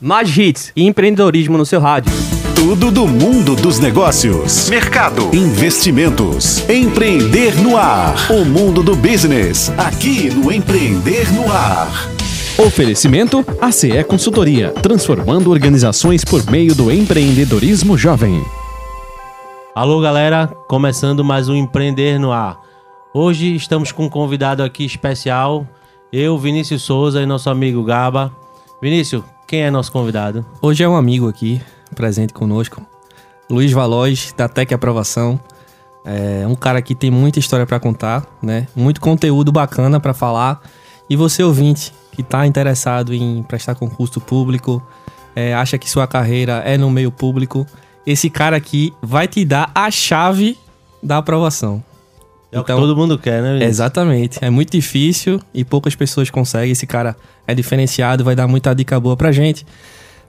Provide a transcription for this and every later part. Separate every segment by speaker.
Speaker 1: mais hits e empreendedorismo no seu rádio.
Speaker 2: Tudo do mundo dos negócios, mercado, investimentos, empreender no ar. O mundo do business, aqui no Empreender no Ar.
Speaker 3: Oferecimento ACE Consultoria, transformando organizações por meio do empreendedorismo jovem.
Speaker 4: Alô, galera, começando mais um Empreender no Ar. Hoje estamos com um convidado aqui especial, eu, Vinícius Souza e nosso amigo Gaba. Vinícius, quem é nosso convidado?
Speaker 5: Hoje é um amigo aqui, presente conosco, Luiz Valois, da Tec Aprovação. É um cara que tem muita história para contar, né? Muito conteúdo bacana para falar. E você ouvinte que está interessado em prestar concurso público, é, acha que sua carreira é no meio público, esse cara aqui vai te dar a chave da aprovação.
Speaker 4: É o que todo mundo quer, né? Vinícius?
Speaker 5: Exatamente. É muito difícil e poucas pessoas conseguem. Esse cara é diferenciado, vai dar muita dica boa pra gente.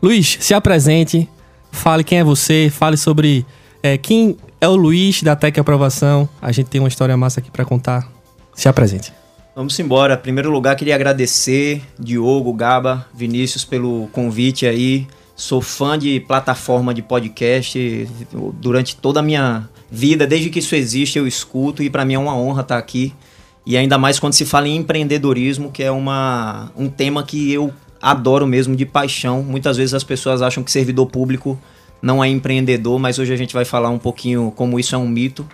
Speaker 5: Luiz, se apresente, fale quem é você, fale sobre é, quem é o Luiz da Tec Aprovação. A gente tem uma história massa aqui pra contar. Se apresente.
Speaker 6: Vamos embora. Em primeiro lugar, queria agradecer Diogo, Gaba, Vinícius pelo convite aí. Sou fã de plataforma de podcast durante toda a minha vida, desde que isso existe, eu escuto e para mim é uma honra estar aqui. E ainda mais quando se fala em empreendedorismo, que é uma, um tema que eu adoro mesmo de paixão. Muitas vezes as pessoas acham que servidor público não é empreendedor, mas hoje a gente vai falar um pouquinho como isso é um mito.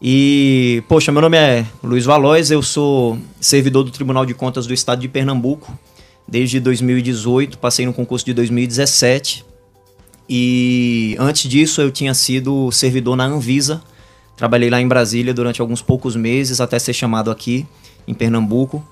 Speaker 6: E, poxa, meu nome é Luiz Valois, eu sou servidor do Tribunal de Contas do Estado de Pernambuco desde 2018, passei no concurso de 2017. E antes disso eu tinha sido servidor na Anvisa. Trabalhei lá em Brasília durante alguns poucos meses até ser chamado aqui em Pernambuco.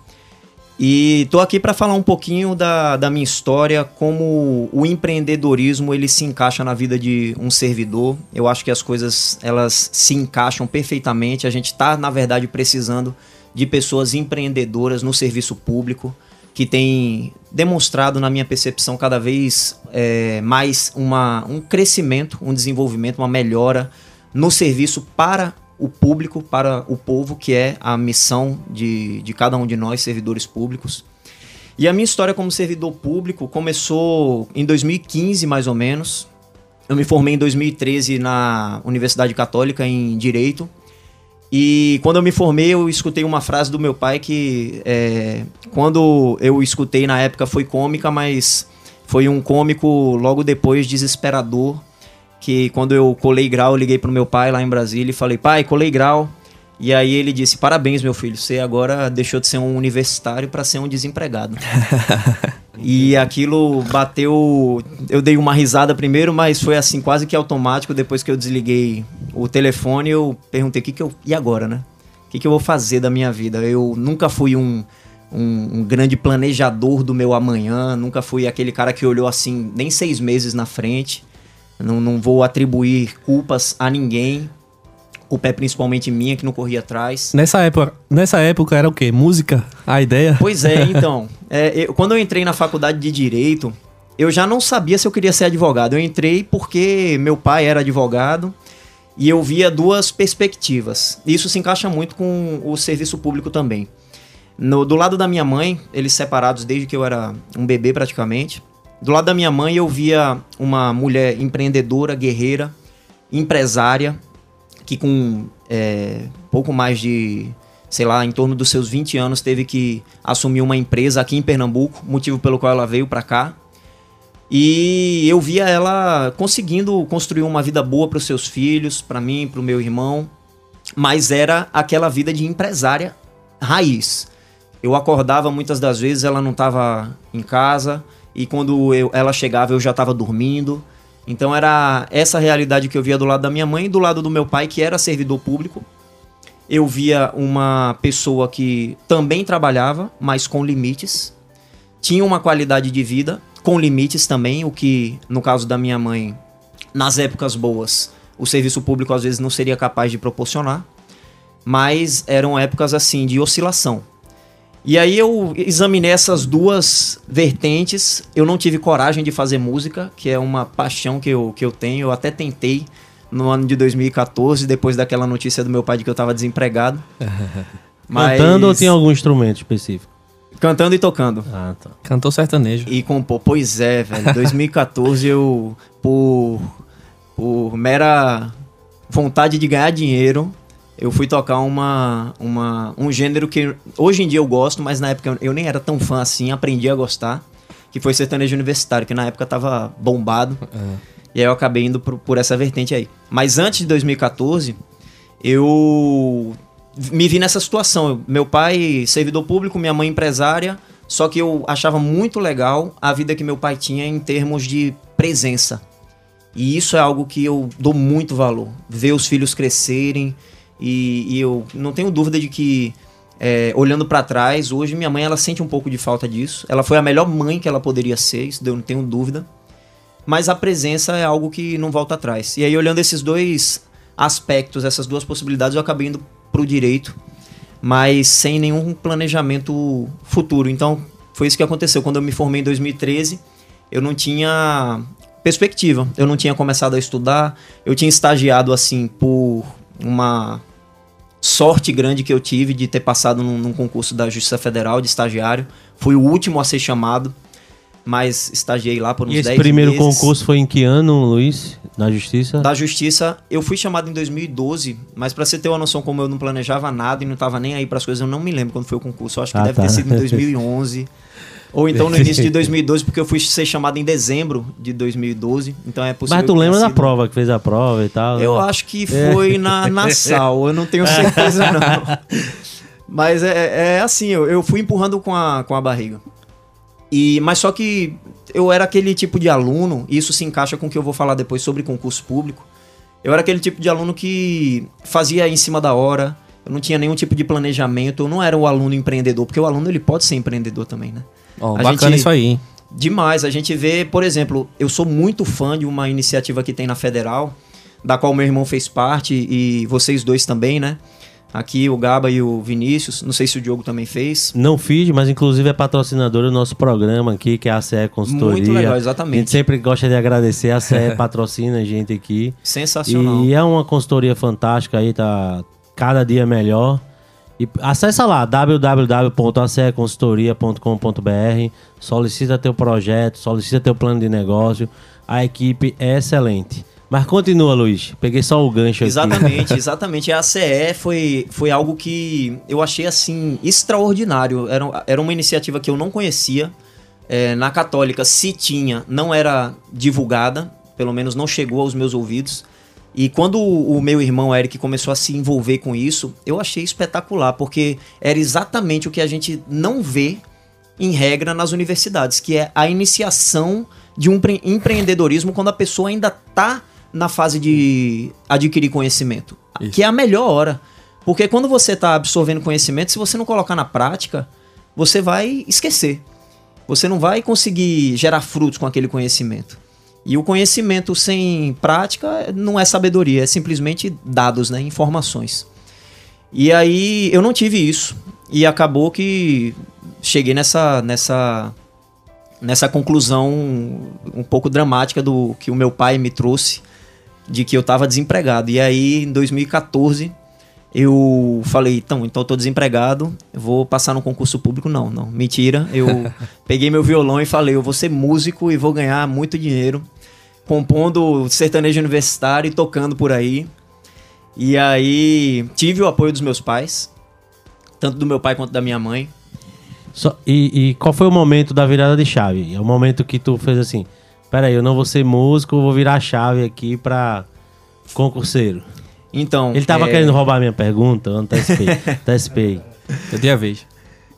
Speaker 6: E tô aqui para falar um pouquinho da, da minha história, como o empreendedorismo ele se encaixa na vida de um servidor. Eu acho que as coisas elas se encaixam perfeitamente. A gente está na verdade precisando de pessoas empreendedoras no serviço público que tem demonstrado, na minha percepção, cada vez é, mais uma, um crescimento, um desenvolvimento, uma melhora no serviço para o público, para o povo, que é a missão de, de cada um de nós, servidores públicos. E a minha história como servidor público começou em 2015, mais ou menos. Eu me formei em 2013 na Universidade Católica em Direito. E quando eu me formei, eu escutei uma frase do meu pai que, é, quando eu escutei na época, foi cômica, mas foi um cômico logo depois desesperador. Que quando eu colei grau, eu liguei pro meu pai lá em Brasília e falei: pai, colei grau. E aí ele disse: Parabéns, meu filho, você agora deixou de ser um universitário para ser um desempregado. e aquilo bateu. Eu dei uma risada primeiro, mas foi assim, quase que automático. Depois que eu desliguei o telefone, eu perguntei: o que, que eu. E agora, né? O que, que eu vou fazer da minha vida? Eu nunca fui um, um, um grande planejador do meu amanhã, nunca fui aquele cara que olhou assim, nem seis meses na frente. Não, não vou atribuir culpas a ninguém, pé principalmente minha, que não corria atrás.
Speaker 5: Nessa época, nessa época era o quê? Música? A ideia?
Speaker 6: Pois é, então. é, eu, quando eu entrei na faculdade de Direito, eu já não sabia se eu queria ser advogado. Eu entrei porque meu pai era advogado e eu via duas perspectivas. Isso se encaixa muito com o serviço público também. No, do lado da minha mãe, eles separados desde que eu era um bebê praticamente. Do lado da minha mãe, eu via uma mulher empreendedora, guerreira, empresária, que com é, pouco mais de, sei lá, em torno dos seus 20 anos, teve que assumir uma empresa aqui em Pernambuco, motivo pelo qual ela veio para cá. E eu via ela conseguindo construir uma vida boa para os seus filhos, para mim, para o meu irmão, mas era aquela vida de empresária raiz. Eu acordava muitas das vezes, ela não estava em casa, e quando eu, ela chegava eu já estava dormindo. Então era essa realidade que eu via do lado da minha mãe e do lado do meu pai, que era servidor público. Eu via uma pessoa que também trabalhava, mas com limites. Tinha uma qualidade de vida com limites também, o que no caso da minha mãe, nas épocas boas, o serviço público às vezes não seria capaz de proporcionar. Mas eram épocas assim de oscilação. E aí eu examinei essas duas vertentes. Eu não tive coragem de fazer música, que é uma paixão que eu, que eu tenho. Eu até tentei no ano de 2014, depois daquela notícia do meu pai de que eu estava desempregado.
Speaker 4: Mas... Cantando ou tem algum instrumento específico?
Speaker 6: Cantando e tocando.
Speaker 4: Ah, tá.
Speaker 5: Cantor sertanejo.
Speaker 6: E compor. Pois é, velho. 2014 eu, por, por mera vontade de ganhar dinheiro, eu fui tocar uma, uma, um gênero que hoje em dia eu gosto, mas na época eu nem era tão fã assim, aprendi a gostar, que foi sertanejo universitário, que na época tava bombado. E aí eu acabei indo por, por essa vertente aí. Mas antes de 2014, eu me vi nessa situação. Meu pai, servidor público, minha mãe, empresária. Só que eu achava muito legal a vida que meu pai tinha em termos de presença. E isso é algo que eu dou muito valor. Ver os filhos crescerem. E, e eu não tenho dúvida de que, é, olhando pra trás, hoje minha mãe ela sente um pouco de falta disso. Ela foi a melhor mãe que ela poderia ser, isso eu não tenho dúvida. Mas a presença é algo que não volta atrás. E aí, olhando esses dois aspectos, essas duas possibilidades, eu acabei indo pro direito, mas sem nenhum planejamento futuro. Então, foi isso que aconteceu. Quando eu me formei em 2013, eu não tinha perspectiva. Eu não tinha começado a estudar. Eu tinha estagiado, assim, por uma sorte grande que eu tive de ter passado num, num concurso da Justiça Federal de estagiário. Fui o último a ser chamado, mas estagiei lá por uns
Speaker 4: E esse
Speaker 6: 10
Speaker 4: primeiro
Speaker 6: meses.
Speaker 4: concurso foi em que ano, Luiz? Na Justiça?
Speaker 6: Da Justiça, eu fui chamado em 2012, mas pra você ter uma noção como eu não planejava nada e não tava nem aí pras coisas, eu não me lembro quando foi o concurso. Eu acho que
Speaker 4: Ah,
Speaker 6: deve
Speaker 4: tá.
Speaker 6: ter sido em 2011. Ou então no início de 2012, porque eu fui ser chamado em dezembro de 2012. Então é possível.
Speaker 4: Mas tu lembra da prova, que fez a prova e tal?
Speaker 6: Eu acho que foi na, na SAL, eu não tenho certeza não. Mas é, é assim, eu, eu fui empurrando com a, com a barriga. E, mas só que eu era aquele tipo de aluno, e isso se encaixa com o que eu vou falar depois sobre concurso público. Eu era aquele tipo de aluno que fazia em cima da hora, eu não tinha nenhum tipo de planejamento, eu não era o aluno empreendedor, porque o aluno ele pode ser empreendedor também, né? A
Speaker 5: bacana
Speaker 6: gente-
Speaker 5: isso aí, hein?
Speaker 6: Demais. A gente vê, por exemplo, eu sou muito fã de uma iniciativa que tem na Federal, da qual meu irmão fez parte e vocês dois também, né? Aqui o Gaba e o Vinícius. Não sei se o Diogo também fez.
Speaker 4: Não fiz, mas inclusive é patrocinador do nosso programa aqui, que é a CE Consultoria.
Speaker 6: Muito legal,
Speaker 4: A gente
Speaker 6: exatamente.
Speaker 4: sempre gosta de agradecer, a CE patrocina a gente aqui.
Speaker 6: Sensacional.
Speaker 4: E é uma consultoria fantástica aí, tá cada dia melhor. E acessa lá, www.aceconsultoria.com.br, solicita teu projeto, solicita teu plano de negócio. A equipe é excelente. Mas continua, Luiz. Peguei só o gancho aqui.
Speaker 6: Exatamente, exatamente. A CE foi, foi algo que eu achei assim extraordinário. Era, era uma iniciativa que eu não conhecia. É, na Católica, se tinha, não era divulgada, pelo menos não chegou aos meus ouvidos. E quando o, meu irmão Eric começou a se envolver com isso, eu achei espetacular, porque era exatamente o que a gente não vê em regra nas universidades, que é a iniciação de um pre- empreendedorismo quando a pessoa ainda está na fase de adquirir conhecimento,
Speaker 5: Isso.
Speaker 6: que é a melhor hora. Porque quando você está absorvendo conhecimento, se você não colocar na prática, você vai esquecer. Você não vai conseguir gerar frutos com aquele conhecimento. E o conhecimento sem prática não é sabedoria, é simplesmente dados, né, informações. E aí eu não tive isso e acabou que cheguei nessa nessa nessa conclusão um pouco dramática do que o meu pai me trouxe de que eu estava desempregado. E aí em 2014 eu falei, então, então eu tô desempregado, eu vou passar no concurso público? Não, não, mentira. Eu peguei meu violão e falei, eu vou ser músico e vou ganhar muito dinheiro compondo sertanejo universitário e tocando por aí. E aí tive o apoio dos meus pais, tanto do meu pai quanto da minha mãe.
Speaker 4: Só- e, e qual foi o momento da virada de chave? É o momento que tu fez assim: peraí, eu não vou ser músico, eu vou virar a chave aqui pra concurseiro.
Speaker 6: Então,
Speaker 4: Ele tava
Speaker 6: é,
Speaker 4: querendo roubar a minha pergunta, eu antecipei. antecipei.
Speaker 5: Eu dei a vez.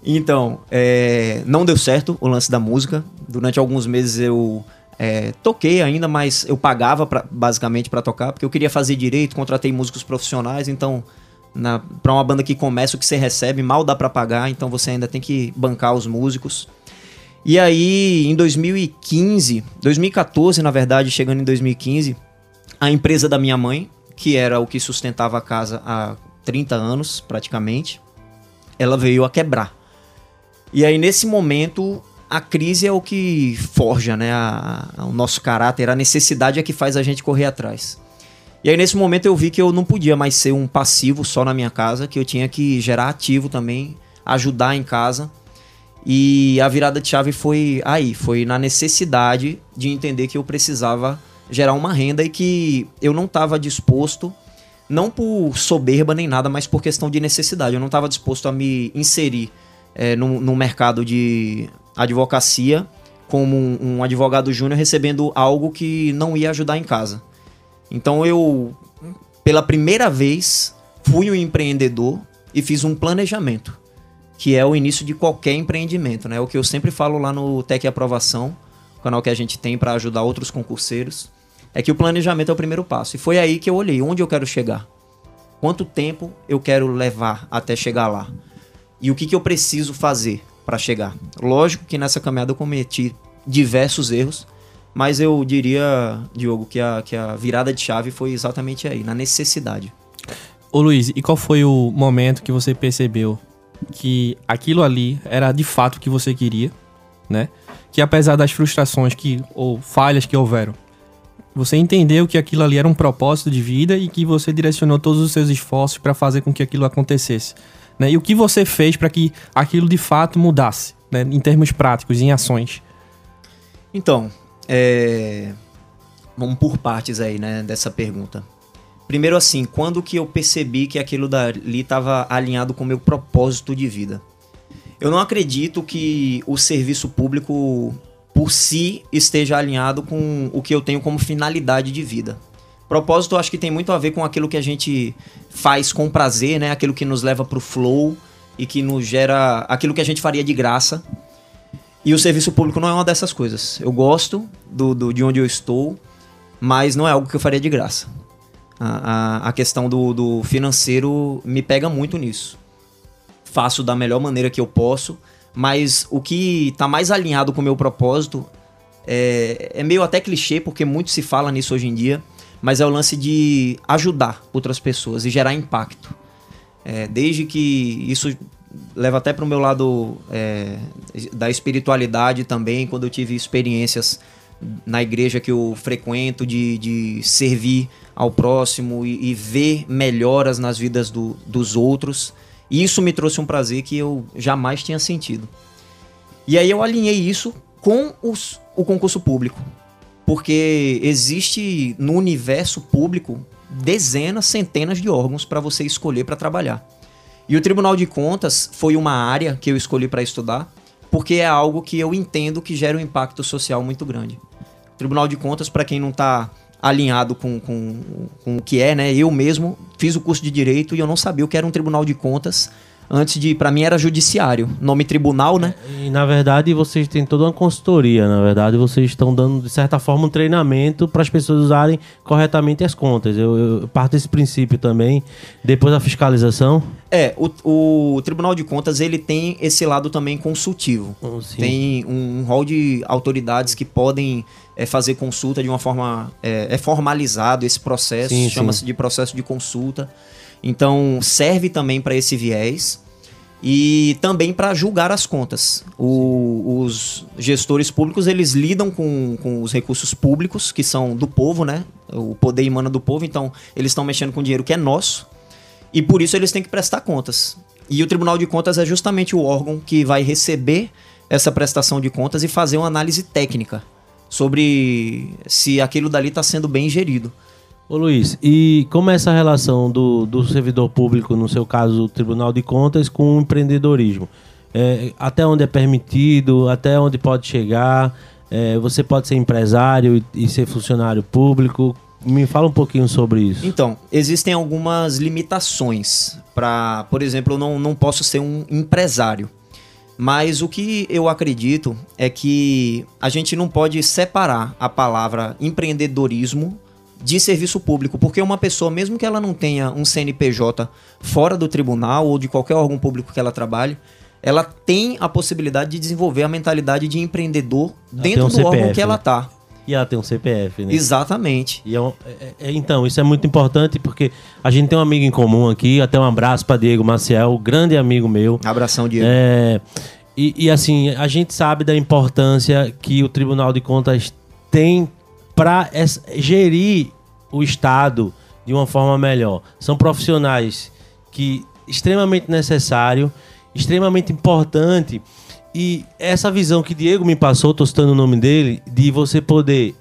Speaker 6: Então, é, não deu certo o lance da música. Durante alguns meses eu é, toquei ainda, mas eu pagava pra- basicamente pra tocar, porque eu queria fazer direito, contratei músicos profissionais, então na, pra uma banda que começa o que você recebe, mal dá pra pagar, então você ainda tem que bancar os músicos. E aí, em 2015, 2014, na verdade, chegando em 2015, a empresa da minha mãe, que era o que sustentava a casa há 30 anos, praticamente, ela veio a quebrar. E aí, nesse momento, a crise é o que forja né, a- a- o nosso caráter, a necessidade é que faz a gente correr atrás. E aí, nesse momento, eu vi que eu não podia mais ser um passivo só na minha casa, que eu tinha que gerar ativo também, ajudar em casa. E a virada de chave foi aí, foi na necessidade de entender que eu precisava gerar uma renda e que eu não estava disposto, não por soberba nem nada, mas por questão de necessidade. Eu não estava disposto a me inserir é, no, no mercado de advocacia como um, advogado júnior recebendo algo que não ia ajudar em casa. Então eu, pela primeira vez, fui um empreendedor e fiz um planejamento, que é o início de qualquer empreendimento, né? O que eu sempre falo lá no Tec Aprovação, canal que a gente tem para ajudar outros concurseiros, é que o planejamento é o primeiro passo. E foi aí que eu olhei onde eu quero chegar. Quanto tempo eu quero levar até chegar lá? E o que, que eu preciso fazer para chegar? Lógico que nessa caminhada eu cometi diversos erros, mas eu diria, Diogo, que a, que a virada de chave foi exatamente aí, na necessidade.
Speaker 5: Ô Luiz, e qual foi o momento que você percebeu que aquilo ali era de fato o que você queria, né? Que apesar das frustrações que ou falhas que houveram, você entendeu que aquilo ali era um propósito de vida e que você direcionou todos os seus esforços para fazer com que aquilo acontecesse. Né? E o que você fez para que aquilo de fato mudasse, né? em termos práticos, em ações?
Speaker 6: Então, é... vamos por partes aí, né, dessa pergunta. Primeiro assim, quando que eu percebi que aquilo dali estava alinhado com o meu propósito de vida? Eu não acredito que o serviço público por si esteja alinhado com o que eu tenho como finalidade de vida. Propósito acho que tem muito a ver com aquilo que a gente faz com prazer, né? Aquilo que nos leva pro flow e que nos gera aquilo que a gente faria de graça. E o serviço público não é uma dessas coisas. Eu gosto do, do de onde eu estou, mas não é algo que eu faria de graça. A, a, a questão do, do financeiro me pega muito nisso. Faço da melhor maneira que eu posso, mas o que está mais alinhado com o meu propósito é, é meio até clichê, porque muito se fala nisso hoje em dia, mas é o lance de ajudar outras pessoas e gerar impacto. É, desde que isso leva até para o meu lado é, da espiritualidade também, quando eu tive experiências na igreja que eu frequento, de, de servir ao próximo e, e ver melhoras nas vidas do, dos outros. E isso me trouxe um prazer que eu jamais tinha sentido. E aí eu alinhei isso com os, o concurso público. Porque existe no universo público dezenas, centenas de órgãos para você escolher para trabalhar. E o Tribunal de Contas foi uma área que eu escolhi para estudar, porque é algo que eu entendo que gera um impacto social muito grande. O Tribunal de Contas, para quem não está alinhado com, com, com o que é, né? Eu mesmo fiz o curso de Direito e eu não sabia o que era um Tribunal de Contas antes de, para mim era judiciário, nome tribunal, né?
Speaker 4: E na verdade vocês têm toda uma consultoria, na verdade vocês estão dando de certa forma um treinamento para as pessoas usarem corretamente as contas. Eu, eu, parto desse princípio também. Depois da fiscalização.
Speaker 6: É, o, o Tribunal de Contas ele tem esse lado também consultivo. Oh, tem um, um rol de autoridades que podem é, fazer consulta de uma forma é, é formalizado esse processo, chama-se de processo de consulta. Então serve também para esse viés e também para julgar as contas. O, os gestores públicos eles lidam com, com os recursos públicos que são do povo, né? O poder emana do povo, então eles estão mexendo com dinheiro que é nosso e por isso eles têm que prestar contas. E o Tribunal de Contas é justamente o órgão que vai receber essa prestação de contas e fazer uma análise técnica sobre se aquilo dali está sendo bem gerido.
Speaker 4: Ô Luiz, e como é essa relação do, do servidor público, no seu caso o Tribunal de Contas, com o empreendedorismo? É, até onde é permitido, até onde pode chegar? É, você pode ser empresário e, e ser funcionário público? Me fala um pouquinho sobre isso.
Speaker 6: Então, existem algumas limitações para, por exemplo, eu não, não posso ser um empresário. Mas o que eu acredito é que a gente não pode separar a palavra empreendedorismo de serviço público, porque uma pessoa, mesmo que ela não tenha um CNPJ fora do tribunal ou de qualquer órgão público que ela trabalhe, ela tem a possibilidade de desenvolver a mentalidade de empreendedor ela dentro um do CPF, órgão que ela tá.
Speaker 4: E ela tem um CPF, né?
Speaker 6: Exatamente.
Speaker 4: É um, é, é, então, isso é muito importante porque a gente tem um amigo em comum aqui. Até um abraço para Diego Maciel, grande amigo meu.
Speaker 6: Abração, Diego.
Speaker 4: É, e, e assim, a gente sabe da importância que o Tribunal de Contas tem para gerir o Estado de uma forma melhor. São profissionais que extremamente necessário, extremamente importante E essa visão que Diego me passou, tô citando o nome dele, de você poder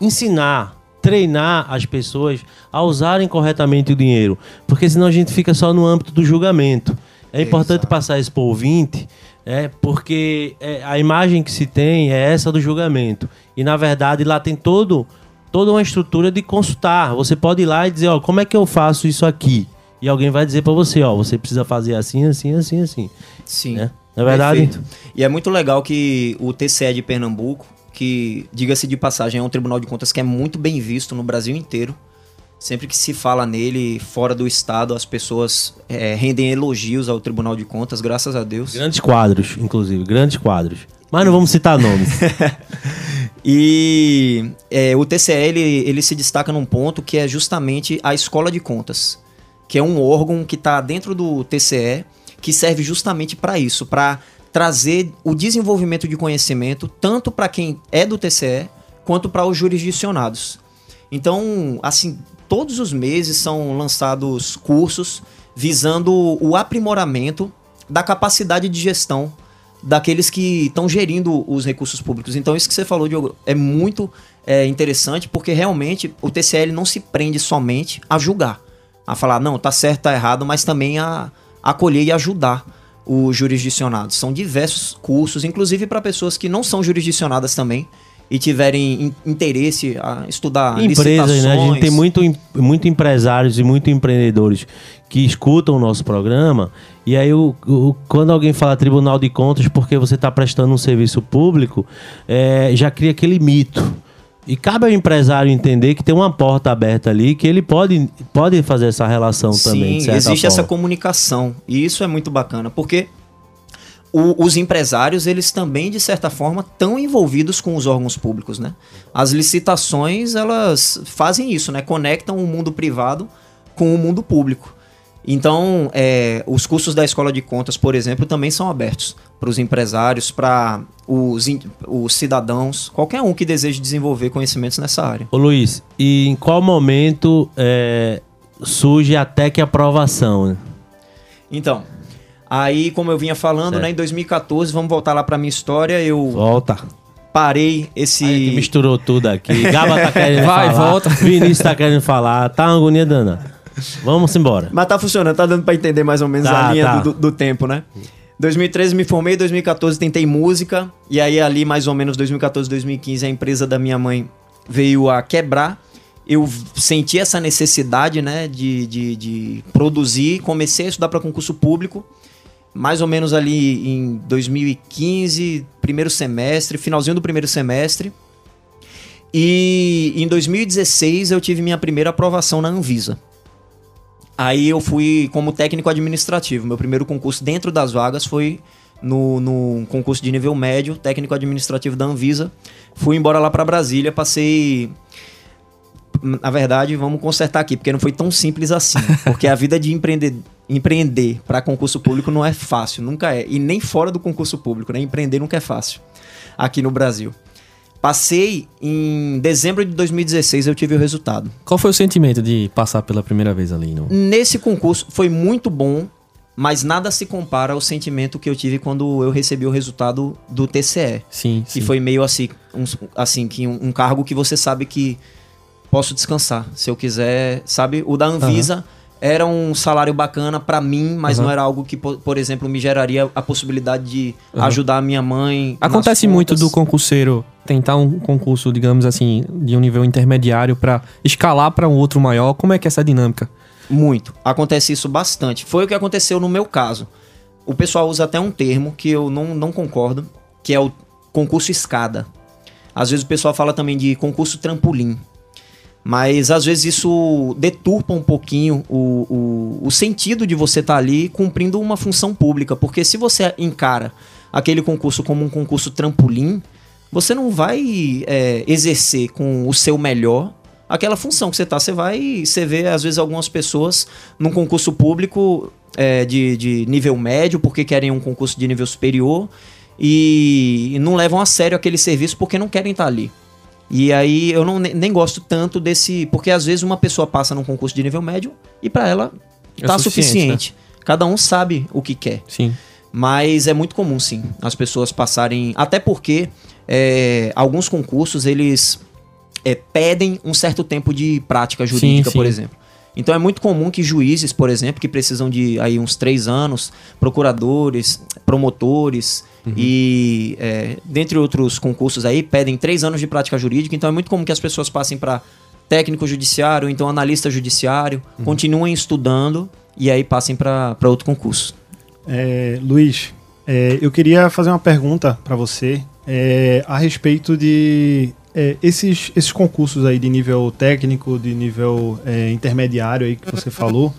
Speaker 4: ensinar, treinar as pessoas a usarem corretamente o dinheiro. Porque senão a gente fica só no âmbito do julgamento. É importante
Speaker 6: Exato.
Speaker 4: passar isso para o ouvinte, é, porque é, a imagem que se tem é essa do julgamento. E na verdade lá tem todo, toda uma estrutura de consultar. Você pode ir lá e dizer, ó, como é que eu faço isso aqui? E alguém vai dizer para você, ó, você precisa fazer assim, assim, assim, assim.
Speaker 6: Sim.
Speaker 4: É, na verdade-
Speaker 6: Perfeito. E é muito legal que o TCE de Pernambuco, que, diga-se de passagem, é um tribunal de contas que é muito bem visto no Brasil inteiro. Sempre que se fala nele fora do estado, as pessoas é, rendem elogios ao Tribunal de Contas, graças a Deus.
Speaker 4: Grandes quadros, inclusive, grandes quadros. Mas não vamos citar nomes.
Speaker 6: E é, o TCE ele, ele se destaca num ponto que é justamente a escola de contas, que é um órgão que está dentro do TCE que serve justamente para isso, para trazer o desenvolvimento de conhecimento tanto para quem é do TCE quanto para os jurisdicionados. Então, assim, todos os meses são lançados cursos visando o aprimoramento da capacidade de gestão daqueles que estão gerindo os recursos públicos. Então, isso que você falou, Diogo, é muito é, interessante, porque realmente o TCL não se prende somente a julgar, a falar, não, tá certo, tá errado, mas também a acolher e ajudar os jurisdicionados. São diversos cursos, inclusive para pessoas que não são jurisdicionadas também e tiverem in- interesse a estudar
Speaker 4: Empresas, né? A gente tem muito, muito empresários e muito empreendedores que escutam o nosso programa. E aí, o, o- quando alguém fala Tribunal de Contas porque você está prestando um serviço público, é, já cria aquele mito. E cabe ao empresário entender que tem uma porta aberta ali, que ele pode, pode fazer essa relação também. de
Speaker 6: Sim, existe essa
Speaker 4: forma.
Speaker 6: comunicação. E isso é muito bacana, porque o- os empresários, eles também, de certa forma, estão envolvidos com os órgãos públicos, né? As licitações, elas fazem isso, né? Conectam o mundo privado com o mundo público. Então, é, os cursos da Escola de Contas, por exemplo, também são abertos para os empresários, para os, os cidadãos, qualquer um que deseje desenvolver conhecimentos nessa área.
Speaker 4: Ô Luiz, e em qual momento é, surge a TEC aprovação? né?
Speaker 6: Então, aí, como eu vinha falando,
Speaker 4: Certo.
Speaker 6: né, em 2014, vamos voltar lá para minha história, eu
Speaker 4: Volta.
Speaker 6: parei esse.
Speaker 4: Aí misturou tudo aqui. Gaba tá querendo
Speaker 5: Vai,
Speaker 4: falar.
Speaker 5: volta.
Speaker 4: Vinícius tá querendo falar. Tá uma agonia dana. Vamos embora.
Speaker 6: Mas tá funcionando, tá dando pra entender mais ou menos
Speaker 4: Tá,
Speaker 6: a linha
Speaker 4: tá.
Speaker 6: do, do tempo, né? 2013 me formei, 2014 tentei música, e aí ali mais ou menos 2014, 2015 a empresa da minha mãe veio a quebrar. Eu senti essa necessidade, né, de, de, de produzir, comecei a estudar para concurso público, mais ou menos ali em 2015, primeiro semestre, finalzinho do primeiro semestre. E em 2016 eu tive minha primeira aprovação na Anvisa. Aí eu fui como técnico administrativo. Meu primeiro concurso dentro das vagas foi no, no concurso de nível médio, técnico administrativo da Anvisa. Fui embora lá para Brasília, passei. Na verdade, vamos consertar aqui, porque não foi tão simples assim. Porque a vida de empreender, empreender para concurso público não é fácil, nunca é. E nem fora do concurso público, né? Empreender nunca é fácil aqui no Brasil. Passei em dezembro de 2016, eu tive o resultado.
Speaker 5: Qual foi o sentimento de passar pela primeira vez ali? No...
Speaker 6: Nesse concurso foi muito bom, mas nada se compara ao sentimento que eu tive quando eu recebi o resultado do TCE.
Speaker 5: Sim,
Speaker 6: Que
Speaker 5: sim.
Speaker 6: foi meio assim, um, assim que um, um cargo que você sabe que posso descansar. Se eu quiser, sabe? O da Anvisa era um salário bacana pra mim, mas
Speaker 5: Aham.
Speaker 6: não era algo que, po- por exemplo, me geraria a possibilidade de ajudar a minha mãe.
Speaker 5: Acontece muito do concurseiro tentar um concurso, digamos assim, de um nível intermediário pra escalar pra um outro maior. Como é que é essa dinâmica?
Speaker 6: Muito. Acontece isso bastante. Foi o que aconteceu no meu caso. O pessoal usa até um termo que eu não, não concordo, que é o concurso escada. Às vezes o pessoal fala também de concurso trampolim. Mas às vezes isso deturpa um pouquinho o, o, o sentido de você estar ali cumprindo uma função pública. Porque se você encara aquele concurso como um concurso trampolim, você não vai é, exercer com o seu melhor aquela função que você tá. Você vai. Você vê, às vezes, algumas pessoas num concurso público é, de, de nível médio, porque querem um concurso de nível superior, e, e não levam a sério aquele serviço porque não querem estar ali. E aí eu não, ne- nem gosto tanto desse. Porque às vezes uma pessoa passa num concurso de nível médio e pra ela
Speaker 5: É
Speaker 6: tá
Speaker 5: suficiente,
Speaker 6: suficiente. Cada um sabe o que quer.
Speaker 5: Sim.
Speaker 6: Mas é muito comum, sim, as pessoas passarem. Até porque é, alguns concursos eles é, pedem um certo tempo de prática jurídica,
Speaker 5: Sim,
Speaker 6: por
Speaker 5: sim.
Speaker 6: exemplo. Então é muito comum que juízes, por exemplo, que precisam de aí uns três anos, procuradores, promotores e é, dentre outros concursos aí pedem três anos de prática jurídica. Então é muito comum que as pessoas passem para técnico judiciário, então analista judiciário, continuem estudando e aí passem para outro concurso.
Speaker 7: É, Luiz, é, eu queria fazer uma pergunta para você é, a respeito de é, esses, esses concursos aí de nível técnico, de nível é, intermediário aí que você falou.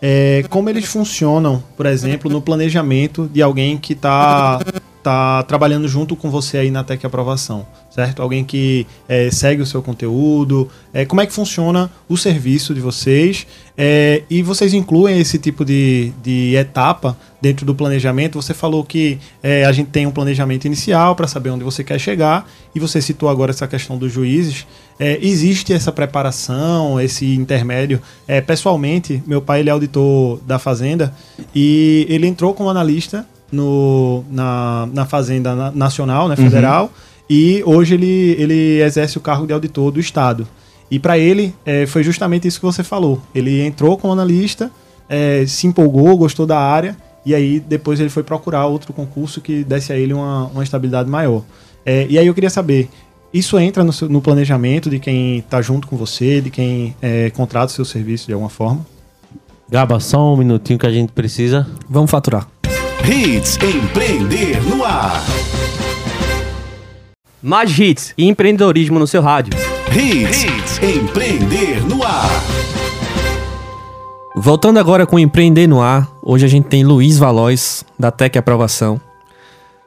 Speaker 7: é, como eles funcionam, por exemplo, no planejamento de alguém que está tá trabalhando junto com você aí na Tec Aprovação, certo? Alguém que é, segue o seu conteúdo, é, como é que funciona o serviço de vocês é, e vocês incluem esse tipo de, de etapa dentro do planejamento. Você falou que a gente tem um planejamento inicial para saber onde você quer chegar e você citou agora essa questão dos juízes. Existe essa preparação, esse intermédio? Pessoalmente, meu pai ele é auditor da Fazenda e ele entrou como analista no, na, na Fazenda na- Nacional, né, federal, e hoje ele, ele exerce o cargo de auditor do Estado. E para ele, é, foi justamente isso que você falou. Ele entrou como analista, é, se empolgou, gostou da área, e aí depois ele foi procurar outro concurso que desse a ele uma, uma estabilidade maior. É, e aí eu queria saber, isso entra no, no planejamento de quem está junto com você, de quem é, contrata o seu serviço de alguma forma?
Speaker 4: Gaba, só um minutinho que a gente precisa.
Speaker 5: Vamos faturar.
Speaker 2: Hits Empreender no Ar.
Speaker 1: Mais hits e empreendedorismo no seu rádio.
Speaker 2: Hits, Empreender no Ar.
Speaker 5: Voltando agora com Empreender no Ar, hoje a gente tem Luiz Valois, da Tec Aprovação.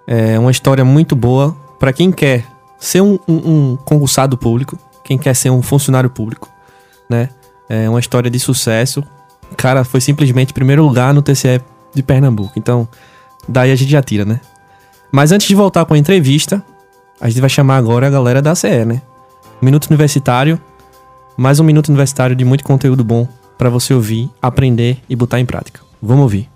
Speaker 5: É uma história muito boa para quem quer ser um, um- um concursado público, quem quer ser um funcionário público, né? É uma história de sucesso. O cara foi simplesmente primeiro lugar no TCE de Pernambuco. Então, daí a gente já tira, né? Mas antes de voltar com a entrevista, a gente vai chamar agora a galera da CE, né? Minuto Universitário, mais um minuto universitário de muito conteúdo bom para você ouvir, aprender e botar em prática. Vamos ouvir.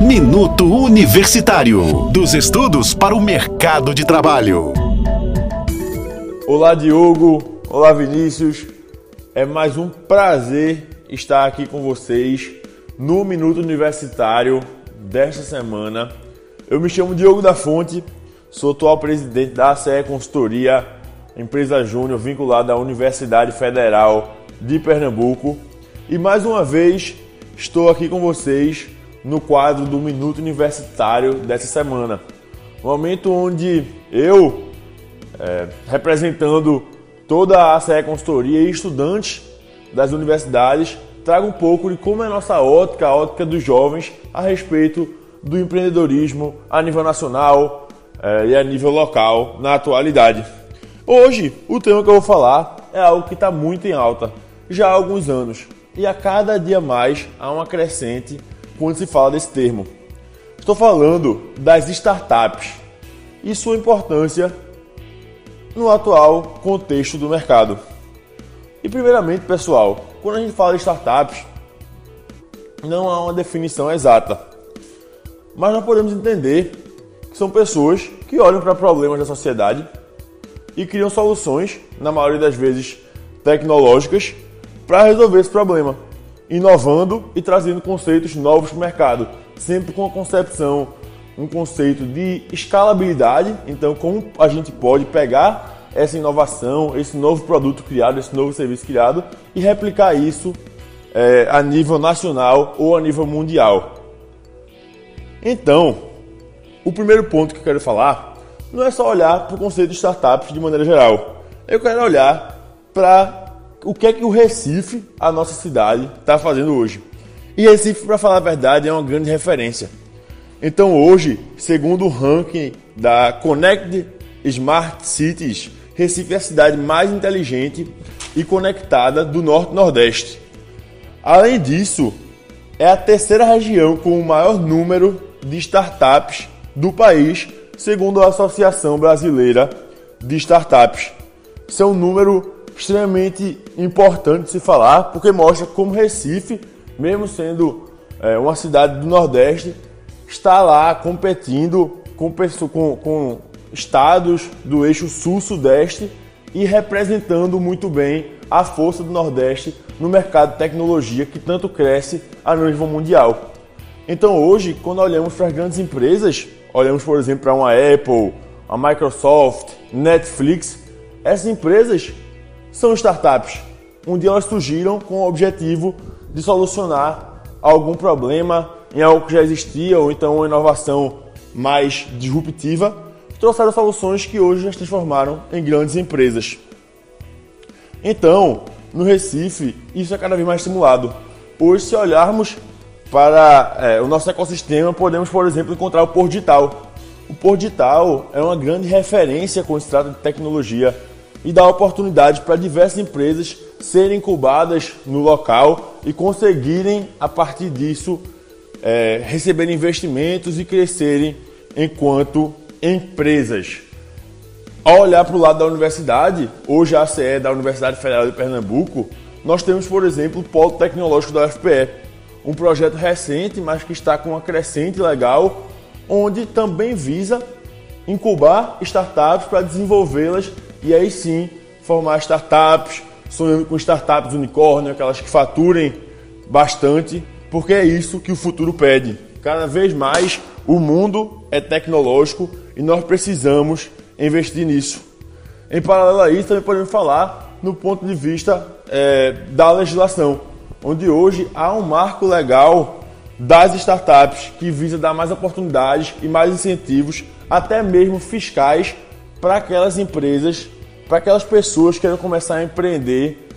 Speaker 2: Minuto Universitário. Dos estudos para o mercado de trabalho.
Speaker 8: Olá, Diogo. Olá, Vinícius. É mais um prazer estar aqui com vocês no Minuto Universitário desta semana. Eu me chamo Diogo da Fonte, sou atual presidente da ACE Consultoria, empresa júnior vinculada à Universidade Federal de Pernambuco. E mais uma vez estou aqui com vocês no quadro do Minuto Universitário dessa semana. Momento onde eu, é, representando toda a ACE Consultoria e estudantes das universidades, trago um pouco de como é a nossa ótica, a ótica dos jovens, a respeito do empreendedorismo a nível nacional eh, e a nível local na atualidade. Hoje, o tema que eu vou falar é algo que está muito em alta já há alguns anos e a cada dia mais há uma crescente quando se fala desse termo. Estou falando das startups e sua importância no atual contexto do mercado. E primeiramente, pessoal, quando a gente fala de startups, não há uma definição exata. Mas nós podemos entender que são pessoas que olham para problemas da sociedade e criam soluções, na maioria das vezes tecnológicas, para resolver esse problema, inovando e trazendo conceitos novos para o mercado, sempre com a concepção, um conceito de escalabilidade. Então, como a gente pode pegar essa inovação, esse novo produto criado, esse novo serviço criado e replicar isso eh, a nível nacional ou a nível mundial. Então, o primeiro ponto que eu quero falar não é só olhar para o conceito de startups de maneira geral. Eu quero olhar para o que é que o Recife, a nossa cidade, está fazendo hoje. E Recife, para falar a verdade, é uma grande referência. Então hoje, segundo o ranking da Connect Smart Cities, Recife é a cidade mais inteligente e conectada do Norte e Nordeste. Além disso, é a terceira região com o maior número de startups do país, segundo a Associação Brasileira de Startups. Isso é um número extremamente importante de se falar, porque mostra como Recife, mesmo sendo é, uma cidade do Nordeste, está lá competindo com, com, com estados do eixo sul-sudeste e representando muito bem a força do Nordeste no mercado de tecnologia que tanto cresce a nível mundial. Então hoje, quando olhamos para as grandes empresas, olhamos por exemplo para uma Apple, a Microsoft, Netflix, essas empresas são startups. Um dia elas surgiram com o objetivo de solucionar algum problema em algo que já existia ou então uma inovação mais disruptiva, trouxeram soluções que hoje se transformaram em grandes empresas. Então, no Recife, isso é cada vez mais estimulado. Hoje, se olharmos para é, o nosso ecossistema, podemos, por exemplo, encontrar o Por Digital. O Por Digital é uma grande referência quando se trata de tecnologia e dá oportunidade para diversas empresas serem incubadas no local e conseguirem, a partir disso, é, receber investimentos e crescerem enquanto empresas. Ao olhar para o lado da universidade, hoje a ACE da Universidade Federal de Pernambuco, nós temos, por exemplo, o Polo Tecnológico da UFPE, um projeto recente, mas que está com uma crescente legal, onde também visa incubar startups para desenvolvê-las e aí sim formar startups, sonhando com startups unicórnio, aquelas que faturem bastante, porque é isso que o futuro pede. Cada vez mais o mundo é tecnológico e nós precisamos investir nisso. Em paralelo a isso, também podemos falar no ponto de vista é, da legislação, onde hoje há um marco legal das startups que visa dar mais oportunidades e mais incentivos, até mesmo fiscais, para aquelas empresas, para aquelas pessoas que querem começar a empreender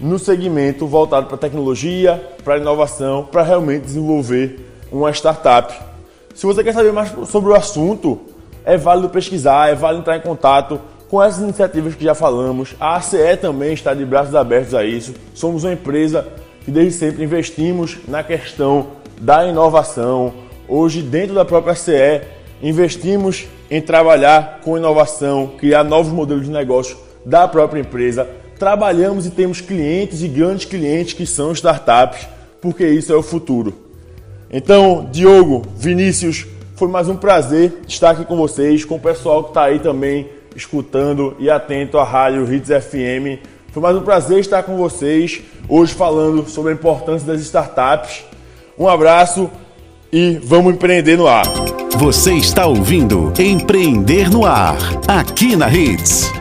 Speaker 8: no segmento voltado para tecnologia, para inovação, para realmente desenvolver uma startup. Se você quer saber mais sobre o assunto, é válido pesquisar, é válido entrar em contato com essas iniciativas que já falamos. A ACE também está de braços abertos a isso. Somos uma empresa que desde sempre investimos na questão da inovação. Hoje, dentro da própria ACE, investimos em trabalhar com inovação, criar novos modelos de negócio da própria empresa. Trabalhamos e temos clientes e grandes clientes que são startups, porque isso é o futuro. Então, Diogo, Vinícius, foi mais um prazer estar aqui com vocês, com o pessoal que está aí também escutando e atento à rádio Hits FM. Foi mais um prazer estar com vocês hoje falando sobre a importância das startups. Um abraço e vamos empreender no ar.
Speaker 2: Você está ouvindo Empreender no Ar, aqui na Hits.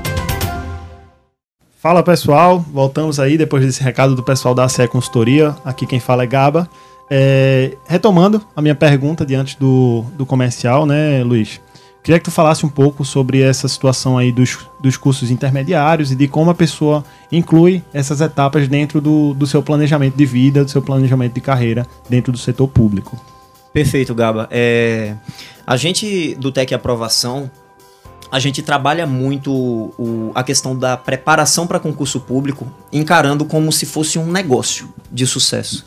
Speaker 7: Fala pessoal, voltamos aí depois desse recado do pessoal da CE Consultoria. Aqui quem fala é Gaba. É, retomando a minha pergunta diante do, do comercial, né, Luiz? Queria que tu falasse um pouco sobre essa situação aí dos, dos cursos intermediários e de como a pessoa inclui essas etapas dentro do, do seu planejamento de vida, do seu planejamento de carreira dentro do setor público.
Speaker 6: Perfeito, Gaba. É, a gente do Tec Aprovação, a gente trabalha muito o, a questão da preparação para concurso público, encarando como se fosse um negócio de sucesso.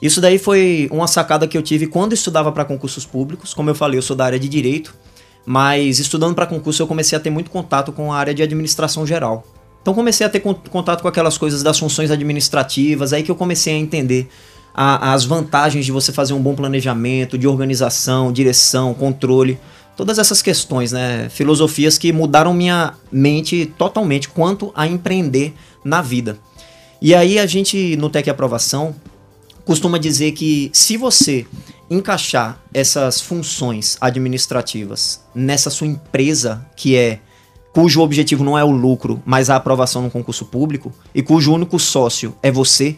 Speaker 6: Isso daí foi uma sacada que eu tive quando estudava para concursos públicos. Como eu falei, eu sou da área de direito, mas estudando para concurso eu comecei a ter muito contato com a área de administração geral. Então comecei a ter contato com aquelas coisas das funções administrativas, aí que eu comecei a entender a, as vantagens de você fazer um bom planejamento, de organização, direção, controle, todas essas questões, né? Filosofias que mudaram minha mente totalmente quanto a empreender na vida. E aí a gente no Tec Aprovação costuma dizer que se você encaixar essas funções administrativas nessa sua empresa que é cujo objetivo não é o lucro, mas a aprovação no concurso público e cujo único sócio é você,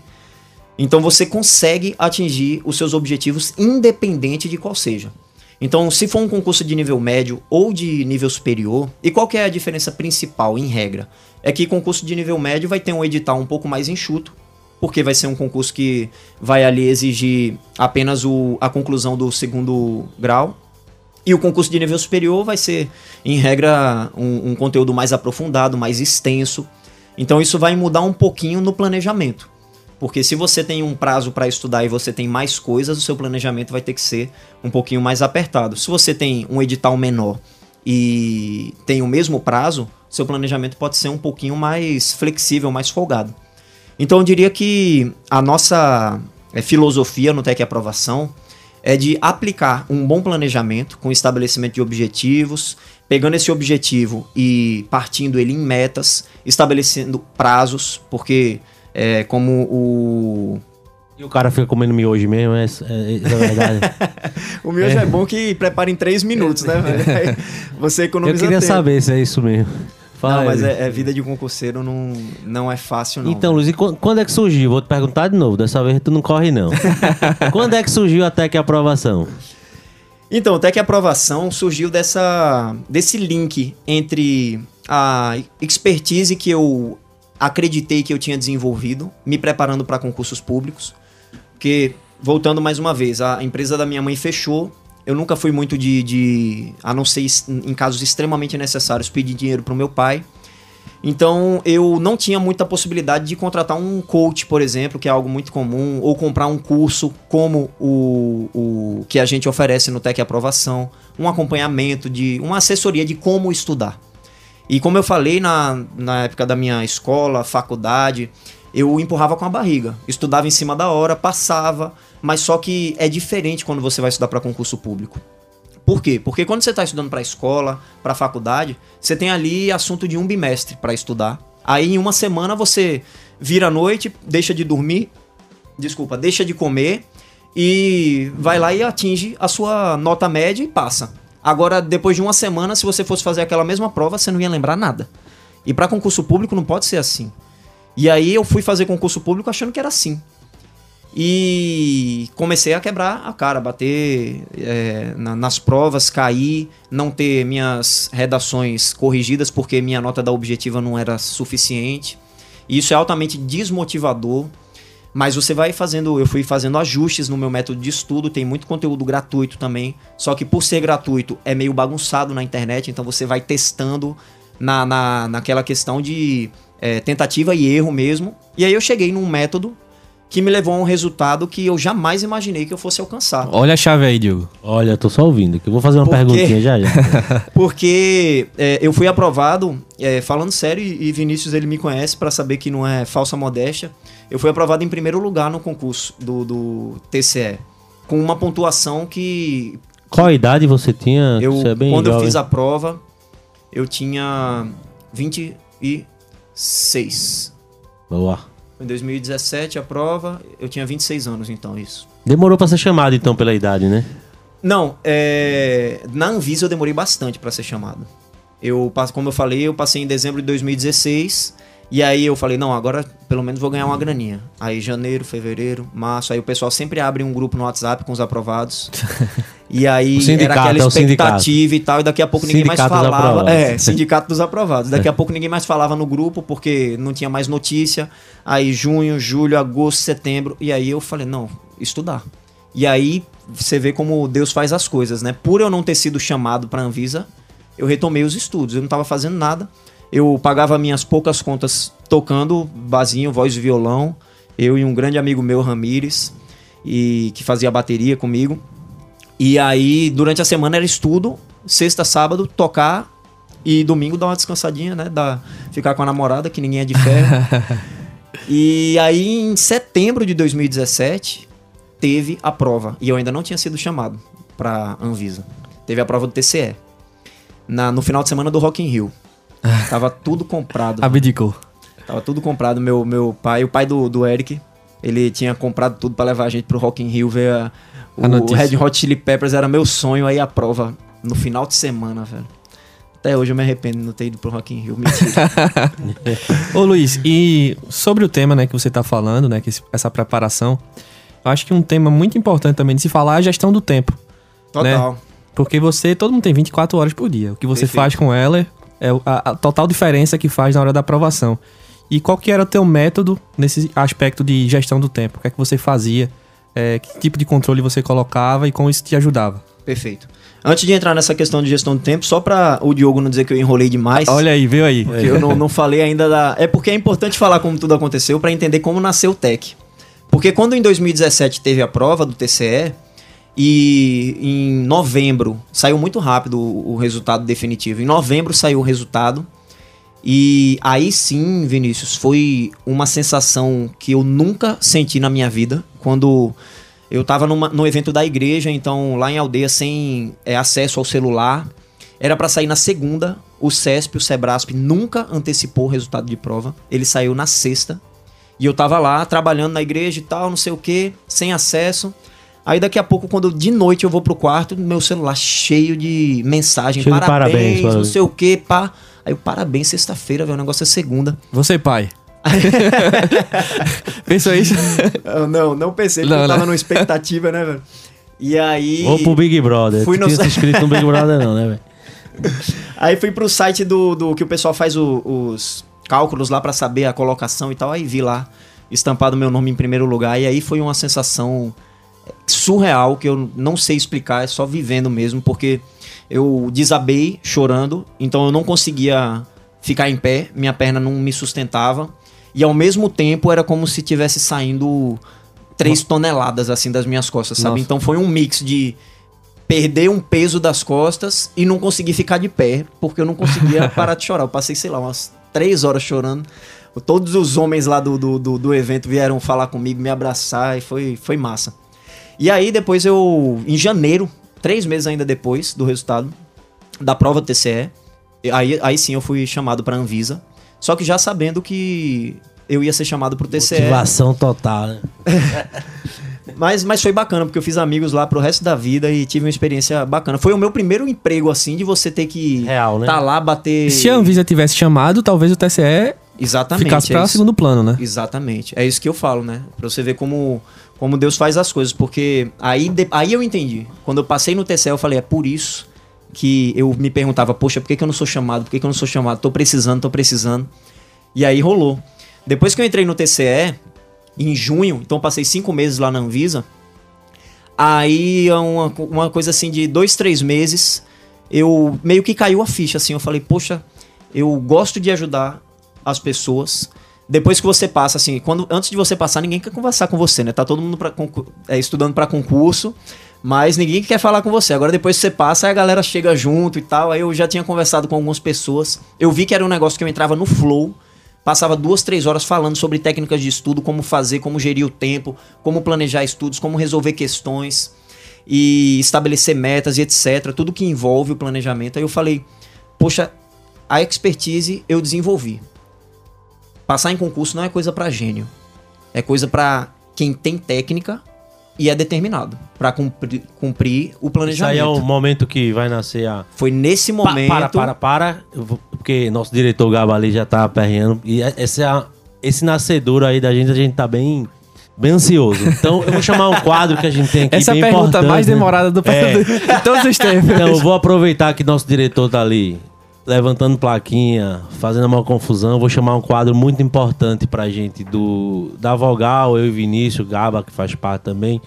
Speaker 6: então você consegue atingir os seus objetivos independente de qual seja. Então, se for um concurso de nível médio ou de nível superior, e qual é a diferença principal em regra? É que concurso de nível médio vai ter um edital um pouco mais enxuto porque vai ser um concurso que vai ali exigir apenas o, a conclusão do segundo grau. E o concurso de nível superior vai ser, em regra, um, um conteúdo mais aprofundado, mais extenso. Então isso vai mudar um pouquinho no planejamento. Porque se você tem um prazo para estudar e você tem mais coisas, o seu planejamento vai ter que ser um pouquinho mais apertado. Se você tem um edital menor e tem o mesmo prazo, seu planejamento pode ser um pouquinho mais flexível, mais folgado. Então eu diria que a nossa é, filosofia no Tec Aprovação é de aplicar um bom planejamento com estabelecimento de objetivos, pegando esse objetivo e partindo ele em metas, estabelecendo prazos, porque é, como o
Speaker 4: E o cara fica comendo miojo mesmo, é, é, é verdade.
Speaker 6: o miojo é. bom que prepara em três minutos, né? Você
Speaker 4: Eu
Speaker 6: economiza
Speaker 4: queria
Speaker 6: tempo.
Speaker 4: saber se é isso mesmo. Fala
Speaker 6: Não, mas é, é vida de concurseiro não, não é fácil, não.
Speaker 4: Então, Luiz, e quan- quando é que surgiu? Vou te perguntar de novo, dessa vez tu não corre não. quando é que surgiu a aprovação?
Speaker 6: Então, até que a aprovação surgiu dessa, desse link entre a expertise que eu acreditei que eu tinha desenvolvido, me preparando para concursos públicos. Porque, voltando mais uma vez, a empresa da minha mãe fechou. Eu nunca fui muito de, de a não ser em casos extremamente necessários, pedir dinheiro para o meu pai. Então eu não tinha muita possibilidade de contratar um coach, por exemplo, que é algo muito comum, ou comprar um curso como o, o que a gente oferece no Tec Aprovação, um acompanhamento de uma assessoria de como estudar. E como eu falei na, na época da minha escola, faculdade, eu empurrava com a barriga. Estudava em cima da hora, passava, mas só que é diferente quando você vai estudar para concurso público. Por quê? Porque quando você está estudando para escola, para faculdade, você tem ali assunto de um bimestre para estudar. Aí em uma semana você vira à noite, deixa de dormir, desculpa, deixa de comer e vai lá e atinge a sua nota média e passa. Agora, depois de uma semana, se você fosse fazer aquela mesma prova, você não ia lembrar nada. E para concurso público não pode ser assim. E aí eu fui fazer concurso público achando que era assim. E comecei a quebrar a cara, bater é, na- nas provas, cair, não ter minhas redações corrigidas porque minha nota da objetiva não era suficiente. E isso é altamente desmotivador. Mas você vai fazendo, eu fui fazendo ajustes no meu método de estudo, tem muito conteúdo gratuito também. Só que por ser gratuito é meio bagunçado na internet, então você vai testando na, na, naquela questão de é, tentativa e erro mesmo. E aí eu cheguei num método que me levou a um resultado que eu jamais imaginei que eu fosse alcançar.
Speaker 5: Olha a chave aí, Diogo.
Speaker 4: Olha, tô só ouvindo, que eu vou fazer uma
Speaker 6: Por quê?
Speaker 4: perguntinha já já.
Speaker 6: Porque é, eu fui aprovado, é, falando sério, e e Vinícius ele me conhece pra saber que não é falsa modéstia. Eu fui aprovado em primeiro lugar no concurso do, do TCE, com uma pontuação que
Speaker 4: Qual a idade você tinha?
Speaker 6: eu,
Speaker 4: você é bem
Speaker 6: quando eu fiz a prova, eu tinha 26.
Speaker 4: Boa.
Speaker 6: Em 2017 a prova, eu tinha 26 anos então, isso.
Speaker 4: Demorou pra ser chamado então pela idade, né?
Speaker 6: Não, é, na Anvisa eu demorei bastante pra ser chamado. Eu, como eu falei, eu passei em dezembro de 2016 e aí eu falei, não, agora pelo menos vou ganhar uma graninha. Aí janeiro, fevereiro, março, aí o pessoal sempre abre um grupo no WhatsApp com os aprovados. E aí era aquela
Speaker 4: é
Speaker 6: expectativa e tal, e daqui a pouco ninguém mais
Speaker 4: Sindicato dos
Speaker 6: falava. É, sindicato dos aprovados. Daqui a pouco ninguém mais falava no grupo porque não tinha mais notícia. Aí junho, julho, agosto, setembro, e aí eu falei, não, estudar. E aí você vê como Deus faz as coisas, né? Por eu não ter sido chamado para Anvisa, eu retomei os estudos. Eu não estava fazendo nada. Eu pagava minhas poucas contas tocando basinho, voz e violão. Eu e um grande amigo meu, Ramires, e que fazia bateria comigo. E aí, durante a semana era estudo, sexta, sábado, tocar e domingo dar uma descansadinha, né? Dar, ficar com a namorada, que ninguém é de ferro. e aí, em setembro de 2017, teve a prova. E eu ainda não tinha sido chamado pra Anvisa. Teve a prova do TCE. Na, no final de semana do Rock in Rio. Tava tudo comprado.
Speaker 5: Abdicou.
Speaker 6: Tava tudo comprado. Meu, meu pai, o pai do, do Eric, ele tinha comprado tudo pra levar a gente pro Rock in Rio ver a-
Speaker 5: A
Speaker 6: o
Speaker 5: notícia.
Speaker 6: Red Hot Chili Peppers. Era meu sonho. Aí a prova no final de semana, velho. Até hoje eu me arrependo de não ter ido pro Rock in Rio. Mentira.
Speaker 5: Ô Luiz, e sobre o tema né, que você tá falando, né? Que esse- essa preparação, eu acho que um tema muito importante também de se falar é a gestão do tempo.
Speaker 6: Total.
Speaker 5: Porque você, todo mundo tem 24 horas por dia. O que você
Speaker 6: Perfeito.
Speaker 5: faz com ela é a, a total diferença que faz na hora da aprovação. E qual que era o teu método nesse aspecto de gestão do tempo? O que é que você fazia? É, que tipo de controle você colocava e como isso te ajudava?
Speaker 6: Perfeito. Antes de entrar nessa questão de gestão do tempo, só pra o Diogo não dizer que eu enrolei demais.
Speaker 5: Olha aí, veio aí.
Speaker 6: Porque eu não, não falei ainda da. É porque é importante falar como tudo aconteceu pra entender como nasceu o TEC. Porque quando em 2017 teve a prova do TCE, e em novembro saiu muito rápido o, o resultado definitivo. Em novembro saiu o resultado. E aí sim, Vinícius, foi uma sensação que eu nunca senti na minha vida. Quando Eu tava numa, no evento da igreja, então lá em aldeia sem é, acesso ao celular. Era para sair na segunda. O CESP, o Sebrasp, nunca antecipou o resultado de prova. Ele saiu na sexta. E eu tava lá trabalhando na igreja e tal, não sei o que, sem acesso. Aí daqui a pouco, quando de noite eu vou pro quarto, meu celular cheio de mensagem,
Speaker 4: Cheio de
Speaker 6: parabéns,
Speaker 4: parabéns,
Speaker 6: não
Speaker 4: parabéns.
Speaker 6: sei o que, pá. Aí eu, parabéns, sexta-feira, velho, o negócio é segunda.
Speaker 5: Você, pai. Pensou isso?
Speaker 6: Eu não, não pensei, porque
Speaker 5: Não,
Speaker 6: eu tava
Speaker 5: né?
Speaker 6: numa expectativa, né, velho? E aí.
Speaker 4: Ou pro Big Brother.
Speaker 6: Fui no
Speaker 4: tinha
Speaker 6: sa-
Speaker 4: se inscrito no Big Brother não, né, velho?
Speaker 6: Aí fui pro site do, do que o pessoal faz o- os cálculos lá pra saber a colocação e tal. Aí vi lá estampado meu nome em primeiro lugar. E aí foi uma sensação surreal que eu não sei explicar, é só vivendo mesmo, porque eu desabei chorando, então eu não conseguia ficar em pé, minha perna não me sustentava. E ao mesmo tempo era como se tivesse saindo três toneladas assim das minhas costas, sabe?
Speaker 5: Nossa.
Speaker 6: Então foi um mix de perder um peso das costas e não conseguir ficar de pé, porque eu não conseguia parar de chorar. Eu passei, sei lá, umas três horas chorando. Todos os homens lá do, do, do, do evento vieram falar comigo, me abraçar e foi, foi massa. E aí depois eu, em janeiro, três meses ainda depois do resultado da prova do TCE, aí, aí sim eu fui chamado pra Anvisa, só que já sabendo que eu ia ser chamado pro TCE.
Speaker 4: Motivação total, né?
Speaker 6: Mas, mas foi bacana, porque eu fiz amigos lá pro resto da vida e tive uma experiência bacana. Foi o meu primeiro emprego, assim, de você ter que
Speaker 4: Real, né?
Speaker 6: tá lá, bater...
Speaker 5: Se a Anvisa tivesse chamado, talvez o TCE
Speaker 6: Exatamente.
Speaker 5: ficasse
Speaker 6: é
Speaker 5: pra
Speaker 6: isso.
Speaker 5: segundo plano, né?
Speaker 6: Exatamente. É isso que eu falo, né? Pra você ver como, como Deus faz as coisas. Porque aí, aí eu entendi. Quando eu passei no TCE, eu falei, é por isso que eu me perguntava, poxa, por que, que eu não sou chamado? Por que, que eu não sou chamado? Tô precisando, tô precisando. E aí rolou. Depois que eu entrei no TCE, em junho, então passei cinco meses lá na Anvisa. Aí, é uma, uma coisa assim de dois, três meses, eu meio que caiu a ficha, assim. Eu falei, poxa, eu gosto de ajudar as pessoas. Depois que você passa, assim, quando antes de você passar, ninguém quer conversar com você, né? Tá todo mundo pra, é, estudando para concurso, mas ninguém quer falar com você. Agora, depois que você passa, aí a galera chega junto e tal. Aí eu já tinha conversado com algumas pessoas. Eu vi que era um negócio que eu entrava no flow. Passava duas, três horas falando sobre técnicas de estudo, como fazer, como gerir o tempo, como planejar estudos, como resolver questões e estabelecer metas e etc. Tudo que envolve o planejamento. Aí eu falei, poxa, a expertise eu desenvolvi. Passar em concurso não é coisa pra gênio. É coisa pra quem tem técnica e é determinado pra cumprir, cumprir o
Speaker 4: Isso
Speaker 6: planejamento.
Speaker 4: aí é o momento que vai nascer a.
Speaker 6: Foi nesse
Speaker 4: Pa-
Speaker 6: momento.
Speaker 4: para, para, para. Vou- Porque nosso diretor Gabo ali já tá aperreando. E é- esse, é- esse nascedor aí da gente, a gente tá bem. Bem ansioso. Então, eu vou chamar um quadro que a gente tem aqui.
Speaker 5: Essa é a
Speaker 4: bem
Speaker 5: pergunta mais
Speaker 4: né?
Speaker 5: demorada do
Speaker 4: É.
Speaker 5: de todos os tempos.
Speaker 4: Então, eu vou aproveitar que nosso diretor tá ali levantando plaquinha, fazendo uma confusão. Vou chamar um quadro muito importante pra gente do da Vogal, eu e Vinícius, Gaba, que faz parte também.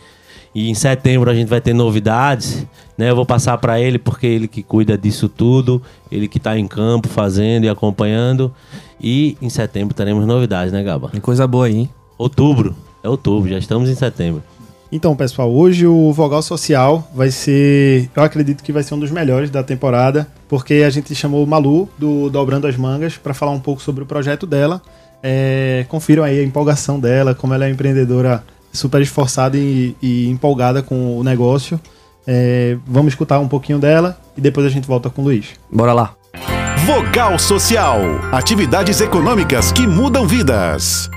Speaker 4: E em setembro a gente vai ter novidades, né? Eu vou passar pra ele porque ele que cuida disso tudo, ele que tá em campo fazendo e acompanhando. E em setembro teremos novidades, né, Gaba?
Speaker 5: Tem coisa boa aí, hein?
Speaker 4: Outubro. É outubro, já estamos em setembro.
Speaker 7: Então, pessoal, hoje o Vogal Social vai ser, eu acredito que vai ser um dos melhores da temporada, porque a gente chamou o Malu do Dobrando as Mangas para falar um pouco sobre o projeto dela. É, confiram aí a empolgação dela, como ela é empreendedora super esforçada e, e empolgada com o negócio. É, vamos escutar um pouquinho dela e depois a gente volta com o Luiz.
Speaker 5: Bora lá.
Speaker 2: Vogal Social. Atividades econômicas que mudam vidas.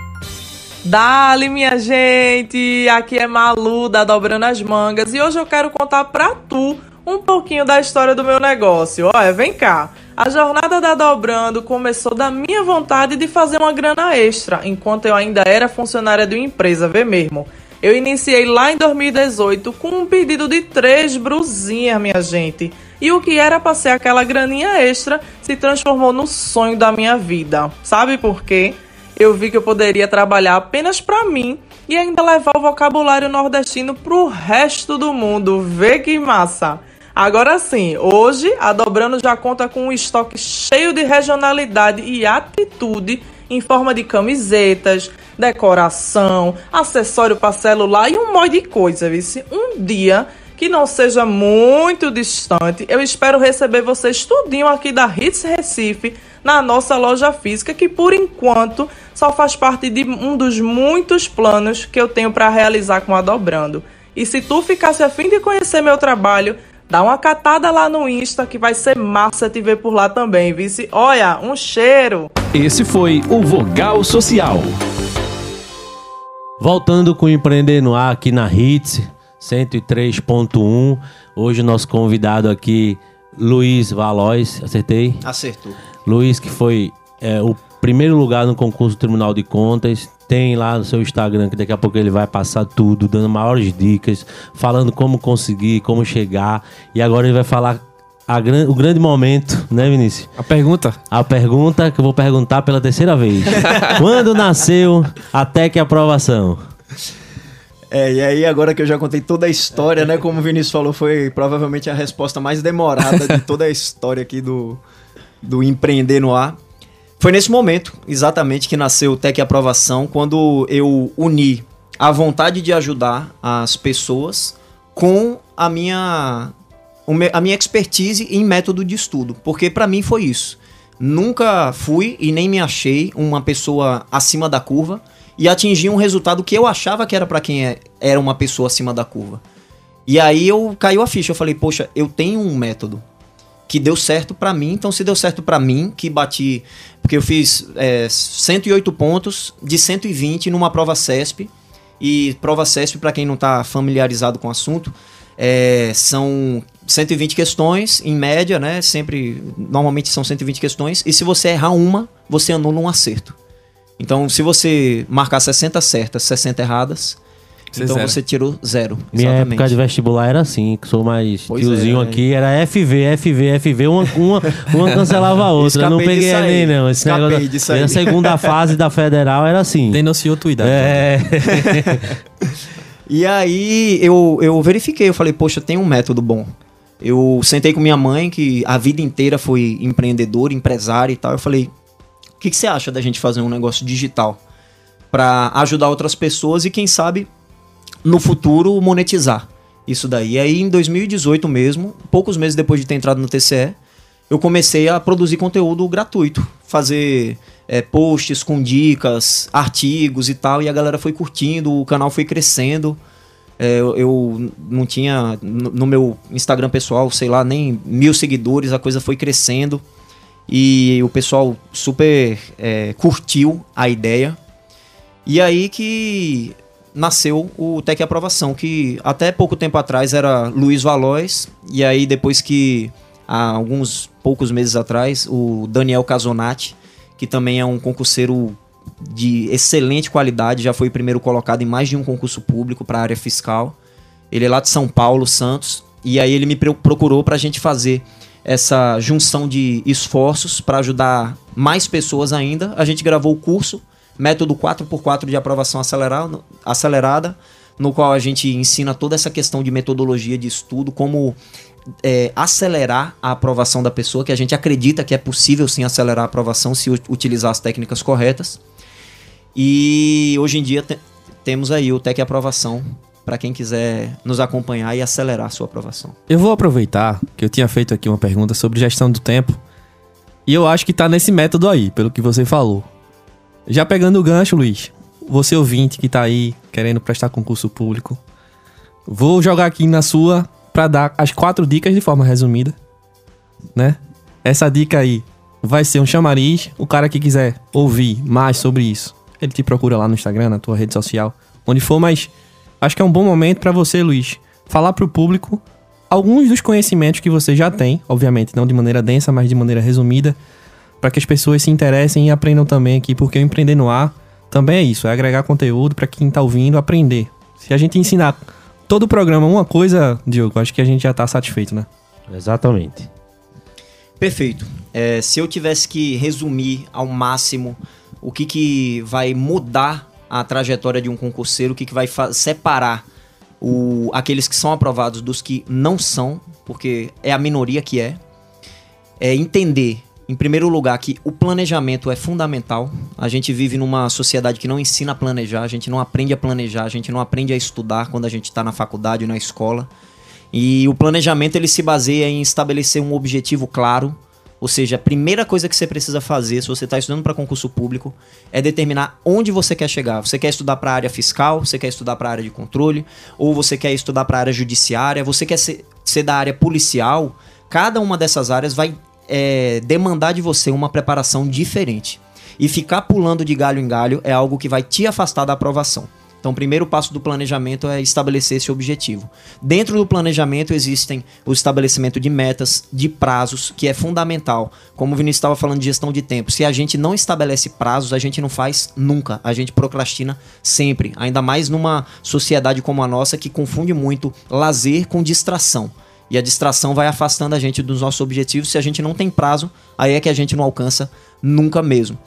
Speaker 9: Dali, minha gente! Aqui é Malu da Dobrando as Mangas e hoje eu quero contar pra tu um pouquinho da história do meu negócio. Olha, vem cá. A jornada da Dobrando começou da minha vontade de fazer uma grana extra, enquanto eu ainda era funcionária de uma empresa, vê mesmo. Eu iniciei lá em 2018 com um pedido de três brusinhas, minha gente. E o que era pra ser aquela graninha extra se transformou no sonho da minha vida. Sabe por quê? Eu vi que eu poderia trabalhar apenas para mim e ainda levar o vocabulário nordestino pro resto do mundo. Vê que massa! Agora sim, hoje a Dobrando já conta com um estoque cheio de regionalidade e atitude em forma de camisetas, decoração, acessório para celular e um monte de coisa, vice. Um dia que não seja muito distante, eu espero receber vocês tudinho aqui da Hits Recife na nossa loja física, que por enquanto só faz parte de um dos muitos planos que eu tenho para realizar com a Dobrando. E se tu ficasse afim de conhecer meu trabalho, dá uma catada lá no Insta que vai ser massa te ver por lá também, vice. Olha, um cheiro!
Speaker 3: Esse foi o Vogal Social.
Speaker 4: Voltando com o Empreender no Ar aqui na Hits 103.1. Hoje o nosso convidado aqui, Luiz Valois, acertei?
Speaker 6: Acertou.
Speaker 4: Luiz, que foi é, o primeiro lugar no concurso do Tribunal de Contas. Tem lá no seu Instagram, que daqui a pouco ele vai passar tudo, dando maiores dicas, falando como conseguir, como chegar. E agora ele vai falar a gran- o grande momento, né, Vinícius?
Speaker 5: A pergunta?
Speaker 4: A pergunta que eu vou perguntar pela terceira vez. Quando nasceu a TEC Aprovação?
Speaker 6: É, e aí agora que eu já contei toda a história, né? Como o Vinícius falou, foi provavelmente a resposta mais demorada de toda a história aqui do, do Empreender no Ar. Foi nesse momento, exatamente, que nasceu o Tec Aprovação, quando eu uni a vontade de ajudar as pessoas com a minha, a minha expertise em método de estudo. Porque pra mim foi isso. Nunca fui e nem me achei uma pessoa acima da curva e atingi um resultado que eu achava que era pra quem é- era uma pessoa acima da curva. E aí eu caiu a ficha, eu falei, poxa, eu tenho um método que deu certo pra mim, então se deu certo pra mim, que bati, porque eu fiz é, 108 pontos de 120 numa prova CESP, e prova CESP, pra quem não tá familiarizado com o assunto, é, são 120 questões, em média, né, sempre, normalmente são 120 questões, e se você errar uma, você anula um acerto. Então, se você marcar 60 certas, 60 erradas,
Speaker 5: Você
Speaker 6: então
Speaker 5: zera.
Speaker 6: você tirou zero.
Speaker 4: Minha
Speaker 6: exatamente.
Speaker 4: época de vestibular era assim, que sou mais
Speaker 6: Pois
Speaker 4: tiozinho
Speaker 6: é,
Speaker 4: aqui, era FV, FV, FV, uma, uma, uma cancelava a outra. Eu não peguei. Enem, não. Esse
Speaker 6: Escapei
Speaker 4: negócio
Speaker 6: disso
Speaker 4: da-
Speaker 6: aí.
Speaker 4: A segunda fase da federal era assim.
Speaker 5: Denunciou tua idade.
Speaker 4: É.
Speaker 6: E aí eu, eu verifiquei, eu falei, poxa, tem um método bom. Eu sentei com minha mãe, que a vida inteira foi empreendedora, empresária e tal. Eu falei, o que, que você acha da gente fazer um negócio digital para ajudar outras pessoas e quem sabe no futuro monetizar isso daí? E aí em 2018 mesmo, poucos meses depois de ter entrado no TCE, eu comecei a produzir conteúdo gratuito, fazer é, posts com dicas, artigos e tal, e a galera foi curtindo, o canal foi crescendo. É, eu, eu não tinha no no meu Instagram pessoal, sei lá, nem mil seguidores, a coisa foi crescendo e o pessoal super é, curtiu a ideia. E aí que nasceu o Tec Aprovação, que até pouco tempo atrás era Luiz Valois, e aí depois que, há alguns poucos meses atrás, o Daniel Casonati, que também é um concurseiro de excelente qualidade, já foi primeiro colocado em mais de um concurso público para a área fiscal. Ele é lá de São Paulo, Santos, e aí ele me pro- procurou para a gente fazer essa junção de esforços para ajudar mais pessoas ainda. A gente gravou o curso Método 4x4 de aprovação acelerada, no qual a gente ensina toda essa questão de metodologia de estudo, como é, acelerar a aprovação da pessoa, que a gente acredita que é possível sim acelerar a aprovação se utilizar as técnicas corretas. E hoje em dia te- temos aí o Tec Aprovação para quem quiser nos acompanhar e acelerar a sua aprovação.
Speaker 5: Eu vou aproveitar que eu tinha feito aqui uma pergunta sobre gestão do tempo. E eu acho que tá nesse método aí, pelo que você falou. Já pegando o gancho, Luiz, você ouvinte que tá aí querendo prestar concurso público, vou jogar aqui na sua pra dar as quatro dicas de forma resumida, né? Essa dica aí vai ser um chamariz. O cara que quiser ouvir mais sobre isso, ele te procura lá no Instagram, na tua rede social, onde for, mas acho que é um bom momento pra você, Luiz, falar pro público alguns dos conhecimentos que você já tem, obviamente não de maneira densa, mas de maneira resumida, para que as pessoas se interessem e aprendam também aqui, porque o empreender no ar também é isso, é agregar conteúdo para quem tá ouvindo aprender. Se a gente ensinar todo o programa uma coisa, Diogo, acho que a gente já tá satisfeito, né?
Speaker 4: Exatamente.
Speaker 6: Perfeito. É, se eu tivesse que resumir ao máximo o que, que vai mudar a trajetória de um concurseiro, o que, que vai separar o, aqueles que são aprovados dos que não são, porque é a minoria que é, é entender, em primeiro lugar, que o planejamento é fundamental. A gente vive numa sociedade que não ensina a planejar, a gente não aprende a planejar, a gente não aprende a estudar quando a gente está na faculdade na escola. E o planejamento ele se baseia em estabelecer um objetivo claro, Ou seja, a primeira coisa que você precisa fazer se você está estudando para concurso público é determinar onde você quer chegar. Você quer estudar para a área fiscal, você quer estudar para a área de controle, ou você quer estudar para a área judiciária, você quer ser, ser da área policial. Cada uma dessas áreas vai é, demandar de você uma preparação diferente. E ficar pulando de galho em galho é algo que vai te afastar da aprovação. Então, o primeiro passo do planejamento é estabelecer esse objetivo. Dentro do planejamento existem o estabelecimento de metas, de prazos, que é fundamental. Como o Vinícius estava falando de gestão de tempo, se a gente não estabelece prazos, a gente não faz nunca. A gente procrastina sempre. Ainda mais numa sociedade como a nossa que confunde muito lazer com distração. E a distração vai afastando a gente dos nossos objetivos. Se a gente não tem prazo, aí é que a gente não alcança nunca mesmo.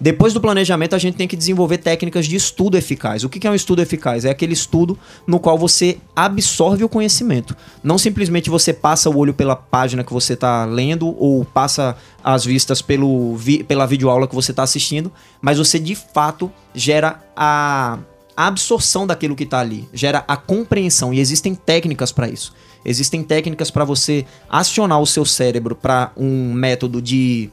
Speaker 6: Depois do planejamento, a gente tem que desenvolver técnicas de estudo eficaz. O que é um estudo eficaz? É aquele estudo no qual você absorve o conhecimento. Não simplesmente você passa o olho pela página que você está lendo ou passa as vistas pelo vi pela videoaula que você está assistindo, mas você de fato gera a absorção daquilo que está ali, gera a compreensão e existem técnicas para isso. Existem técnicas para você acionar o seu cérebro para um método de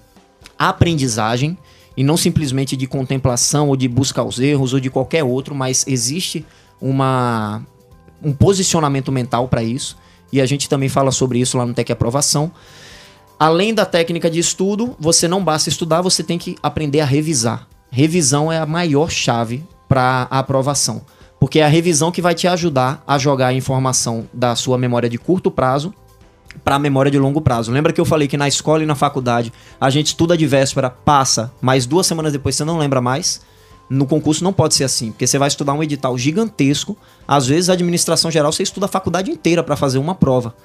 Speaker 6: aprendizagem e não simplesmente de contemplação ou de buscar os erros ou de qualquer outro, mas existe uma, um posicionamento mental para isso. E a gente também fala sobre isso lá no Tec Aprovação. Além da técnica de estudo, você não basta estudar, você tem que aprender a revisar. Revisão é a maior chave para a aprovação, porque é a revisão que vai te ajudar a jogar a informação da sua memória de curto prazo para a memória de longo prazo. Lembra que eu falei que na escola e na faculdade a gente estuda de véspera, passa, mas duas semanas depois você não lembra mais? No concurso não pode ser assim, porque você vai estudar um edital gigantesco, às vezes a administração geral você estuda a faculdade inteira para fazer uma prova.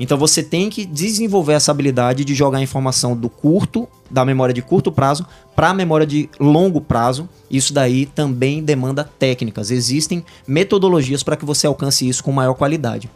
Speaker 6: Então você tem que desenvolver essa habilidade de jogar informação do curto, da memória de curto prazo, para a memória de longo prazo. Isso daí também demanda técnicas. Existem metodologias para que você alcance isso com maior qualidade.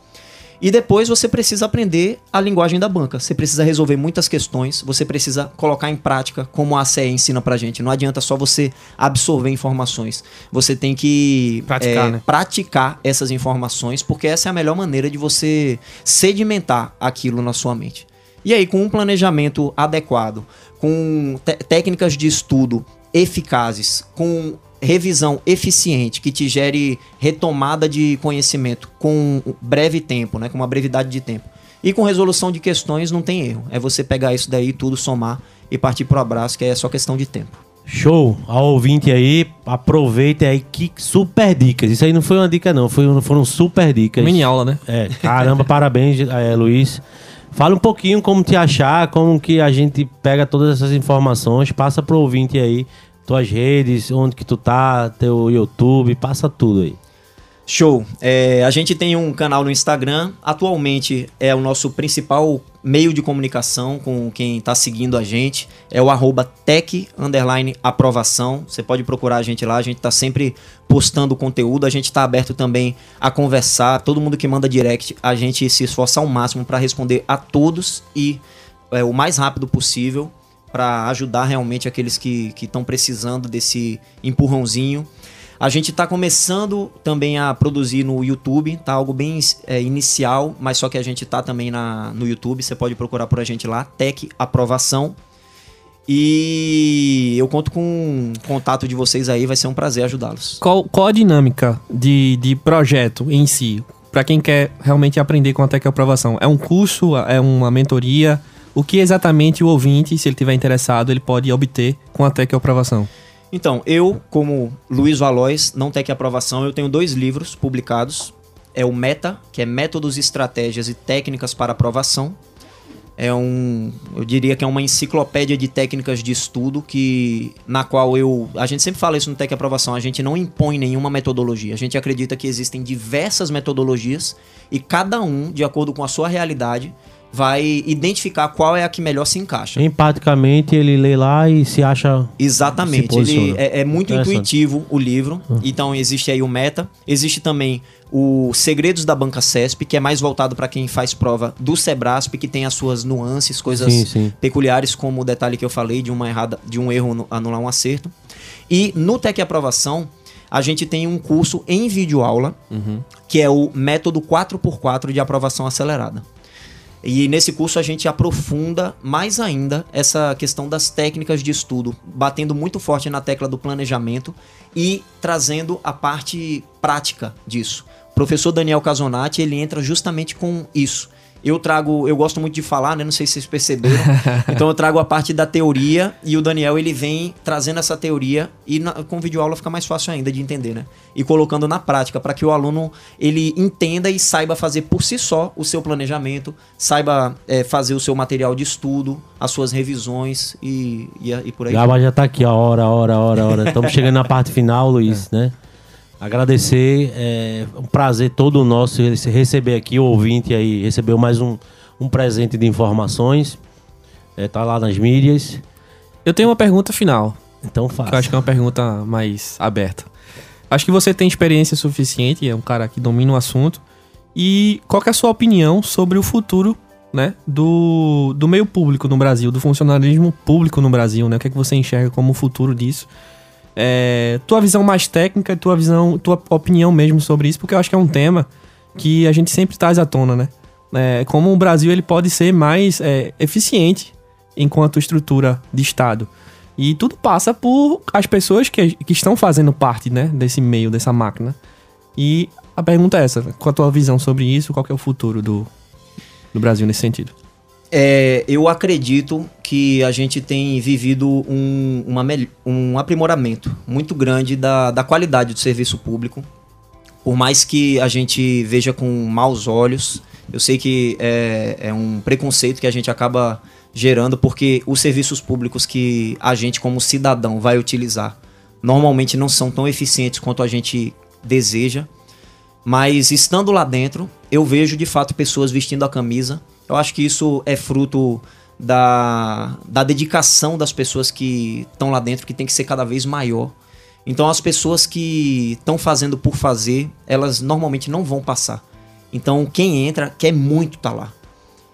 Speaker 6: E depois você precisa aprender a linguagem da banca. Você precisa resolver muitas questões, você precisa colocar em prática como a CE ensina pra gente. Não adianta só você absorver informações. Você tem que
Speaker 5: praticar,
Speaker 6: é,
Speaker 5: né?
Speaker 6: praticar essas informações, porque essa é a melhor maneira de você sedimentar aquilo na sua mente. E aí, com um planejamento adequado, com técnicas de estudo eficazes, com revisão eficiente que te gere retomada de conhecimento com breve tempo, né, com uma brevidade de tempo. E com resolução de questões não tem erro. É você pegar isso daí, tudo somar e partir pro abraço, que é só questão de tempo.
Speaker 4: Show! Ao ouvinte aí, aproveite aí que super dicas. Isso aí não foi uma dica, não, foi, foram super dicas.
Speaker 5: Mini aula, né?
Speaker 4: É, caramba, parabéns, é, Luiz. Fala um pouquinho como te achar, como que a gente pega todas essas informações, passa pro ouvinte aí tuas redes, onde que tu tá, teu YouTube, passa tudo aí.
Speaker 6: Show. É, a gente tem um canal no Instagram. Atualmente é o nosso principal meio de comunicação com quem está seguindo a gente. É o arroba tech aprovação. Você pode procurar a gente lá. A gente está sempre postando conteúdo. A gente está aberto também a conversar. Todo mundo que manda direct, a gente se esforça ao máximo para responder a todos e é, o mais rápido possível para ajudar realmente aqueles que estão precisando desse empurrãozinho. A gente está começando também a produzir no YouTube, tá algo bem é, inicial, mas só que a gente está também na, no YouTube, você pode procurar por a gente lá, Tech Aprovação. E eu conto com o contato de vocês aí, vai ser um prazer ajudá-los.
Speaker 5: Qual, qual a dinâmica de, de projeto em si? Para quem quer realmente aprender com a Tech Aprovação? É um curso? É uma mentoria? O que exatamente o ouvinte, se ele tiver interessado, ele pode obter com a Tec Aprovação?
Speaker 6: Então, eu, como Luiz Valois, não Tec Aprovação, eu tenho dois livros publicados. É o Meta, que é Métodos, Estratégias e Técnicas para Aprovação. É um, eu diria que é uma enciclopédia de técnicas de estudo que na qual eu, a gente sempre fala isso no Tec Aprovação, a gente não impõe nenhuma metodologia. A gente acredita que existem diversas metodologias e cada um, de acordo com a sua realidade, vai identificar qual é a que melhor se encaixa.
Speaker 4: Empaticamente, ele lê lá e se acha.
Speaker 6: Exatamente. Se ele é, é, muito intuitivo o livro. Uhum. Então, existe aí o meta. Existe também o Segredos da Banca CESP, que é mais voltado para quem faz prova do Sebrasp, que tem as suas nuances, coisas sim, sim. peculiares, como o detalhe que eu falei de uma errada, de um erro anular um acerto. E no Tec Aprovação, a gente tem um curso em vídeo aula, uhum. que é o método 4x4 de aprovação acelerada. E nesse curso a gente aprofunda mais ainda essa questão das técnicas de estudo, batendo muito forte na tecla do planejamento e trazendo a parte prática disso. O professor Daniel Casonati, ele entra justamente com isso. Eu trago, eu gosto muito de falar, né? Não sei se vocês perceberam. então eu trago a parte da teoria e o Daniel ele vem trazendo essa teoria e na, com videoaula fica mais fácil ainda de entender, né? E colocando na prática para que o aluno ele entenda e saiba fazer por si só o seu planejamento, saiba é, fazer o seu material de estudo, as suas revisões e, e, e por aí.
Speaker 4: Gaba já tá aqui, ó, hora, hora, hora, hora. Estamos chegando na parte final, Luiz, né? Agradecer, é um prazer todo nosso receber aqui o ouvinte aí, recebeu mais um, um presente de informações, é, tá lá nas mídias.
Speaker 5: Eu tenho uma pergunta final,
Speaker 4: Então
Speaker 5: que eu
Speaker 4: faça.
Speaker 5: acho que é uma pergunta mais aberta. Acho que você tem experiência suficiente, é um cara que domina o assunto. E qual é a sua opinião sobre o futuro, né, do, do meio público no Brasil, do funcionalismo público no Brasil, né? O que é que você enxerga como o futuro disso? É, tua visão mais técnica, tua visão, tua opinião mesmo sobre isso, porque eu acho que é um tema que a gente sempre traz à tona, né? É, como o Brasil ele pode ser mais é, eficiente enquanto estrutura de Estado. E tudo passa por as pessoas que, que estão fazendo parte né, desse meio, dessa máquina. E a pergunta é essa: qual a tua visão sobre isso? Qual é o futuro do, do Brasil nesse sentido?
Speaker 6: É, eu acredito que a gente tem vivido um, uma um aprimoramento muito grande da, da qualidade do serviço público. Por mais que a gente veja com maus olhos, eu sei que é, é um preconceito que a gente acaba gerando, porque os serviços públicos que a gente, como cidadão, vai utilizar, normalmente não são tão eficientes quanto a gente deseja. Mas estando lá dentro, eu vejo de fato pessoas vestindo a camisa. Eu acho que isso é fruto da, da dedicação das pessoas que estão lá dentro, que tem que ser cada vez maior. Então, as pessoas que estão fazendo por fazer, elas normalmente não vão passar. Então, quem entra quer muito estar lá.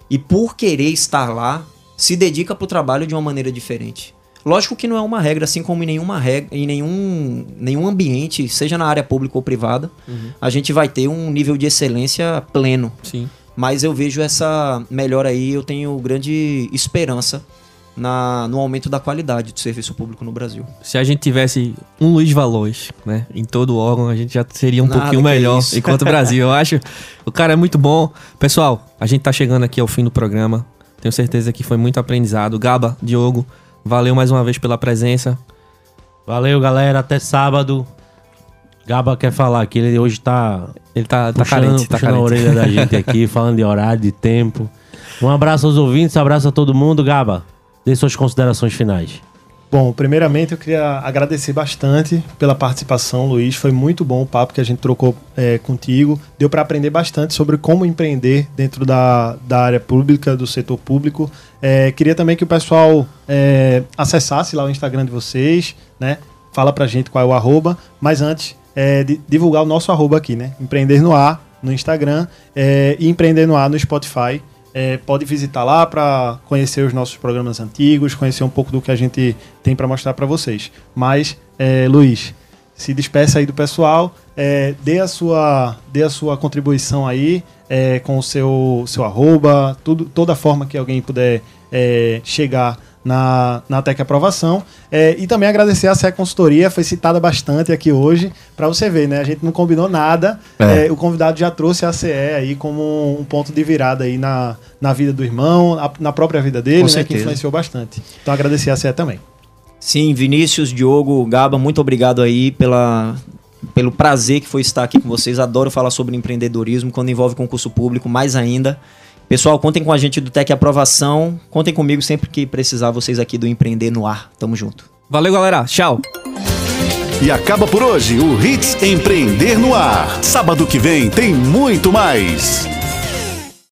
Speaker 6: E por querer estar lá, se dedica para o trabalho de uma maneira diferente. Lógico que não é uma regra, assim como em nenhuma regra, em nenhum, nenhum ambiente, seja na área pública ou privada, a gente vai ter um nível de excelência pleno.
Speaker 5: Sim.
Speaker 6: Mas eu vejo essa melhora aí, eu tenho grande esperança na, no aumento da qualidade do serviço público no Brasil.
Speaker 5: Se a gente tivesse um Luiz Valois, né, em todo o órgão, a gente já seria um
Speaker 6: Nada
Speaker 5: pouquinho melhor
Speaker 6: isso.
Speaker 5: enquanto o Brasil. Eu acho. O cara é muito bom. Pessoal, a gente tá chegando aqui ao fim do programa. Tenho certeza que foi muito aprendizado. Gaba, Diogo, valeu mais uma vez pela presença.
Speaker 4: Valeu, galera. Até sábado. Gaba quer falar que ele hoje tá
Speaker 5: Ele tá, tá
Speaker 4: puxando,
Speaker 5: carente, tá
Speaker 4: puxando a orelha da gente aqui, falando de horário, de tempo. Um abraço aos ouvintes, abraço a todo mundo. Gaba, dê suas considerações finais.
Speaker 7: Bom, primeiramente eu queria agradecer bastante pela participação, Luiz. Foi muito bom o papo que a gente trocou é, contigo. Deu para aprender bastante sobre como empreender dentro da, da área pública, do setor público. É, queria também que o pessoal é, acessasse lá o Instagram de vocês, né? Fala pra gente qual é o arroba. Mas antes, é, divulgar o nosso arroba aqui, né? Empreender no ar no Instagram é, e Empreender no ar no Spotify. É, pode visitar lá para conhecer os nossos programas antigos, conhecer um pouco do que a gente tem para mostrar para vocês. Mas, é, Luiz, se despeça aí do pessoal, é, dê, a sua, dê a sua contribuição aí é, com o seu, seu arroba, tudo, toda forma que alguém puder é, chegar na, na Tec Aprovação. É, e também agradecer a CE Consultoria, foi citada bastante aqui hoje, para você ver, né? A gente não combinou nada,
Speaker 5: É.
Speaker 7: é, o convidado já trouxe a CE aí como um ponto de virada aí na, na vida do irmão, na, na própria vida dele,
Speaker 6: Com
Speaker 7: né? Que
Speaker 6: certeza.
Speaker 7: influenciou bastante. Então agradecer a CE também.
Speaker 6: Sim, Vinícius, Diogo, Gaba, muito obrigado aí pela, pelo prazer que foi estar aqui com vocês. Adoro falar sobre empreendedorismo, quando envolve concurso público, mais ainda. Pessoal, contem com a gente do Tec Aprovação. Contem comigo sempre que precisar vocês aqui do Empreender no Ar. Tamo junto.
Speaker 5: Valeu, galera. Tchau.
Speaker 2: E acaba por hoje o Hits Empreender no Ar. Sábado que vem tem muito mais.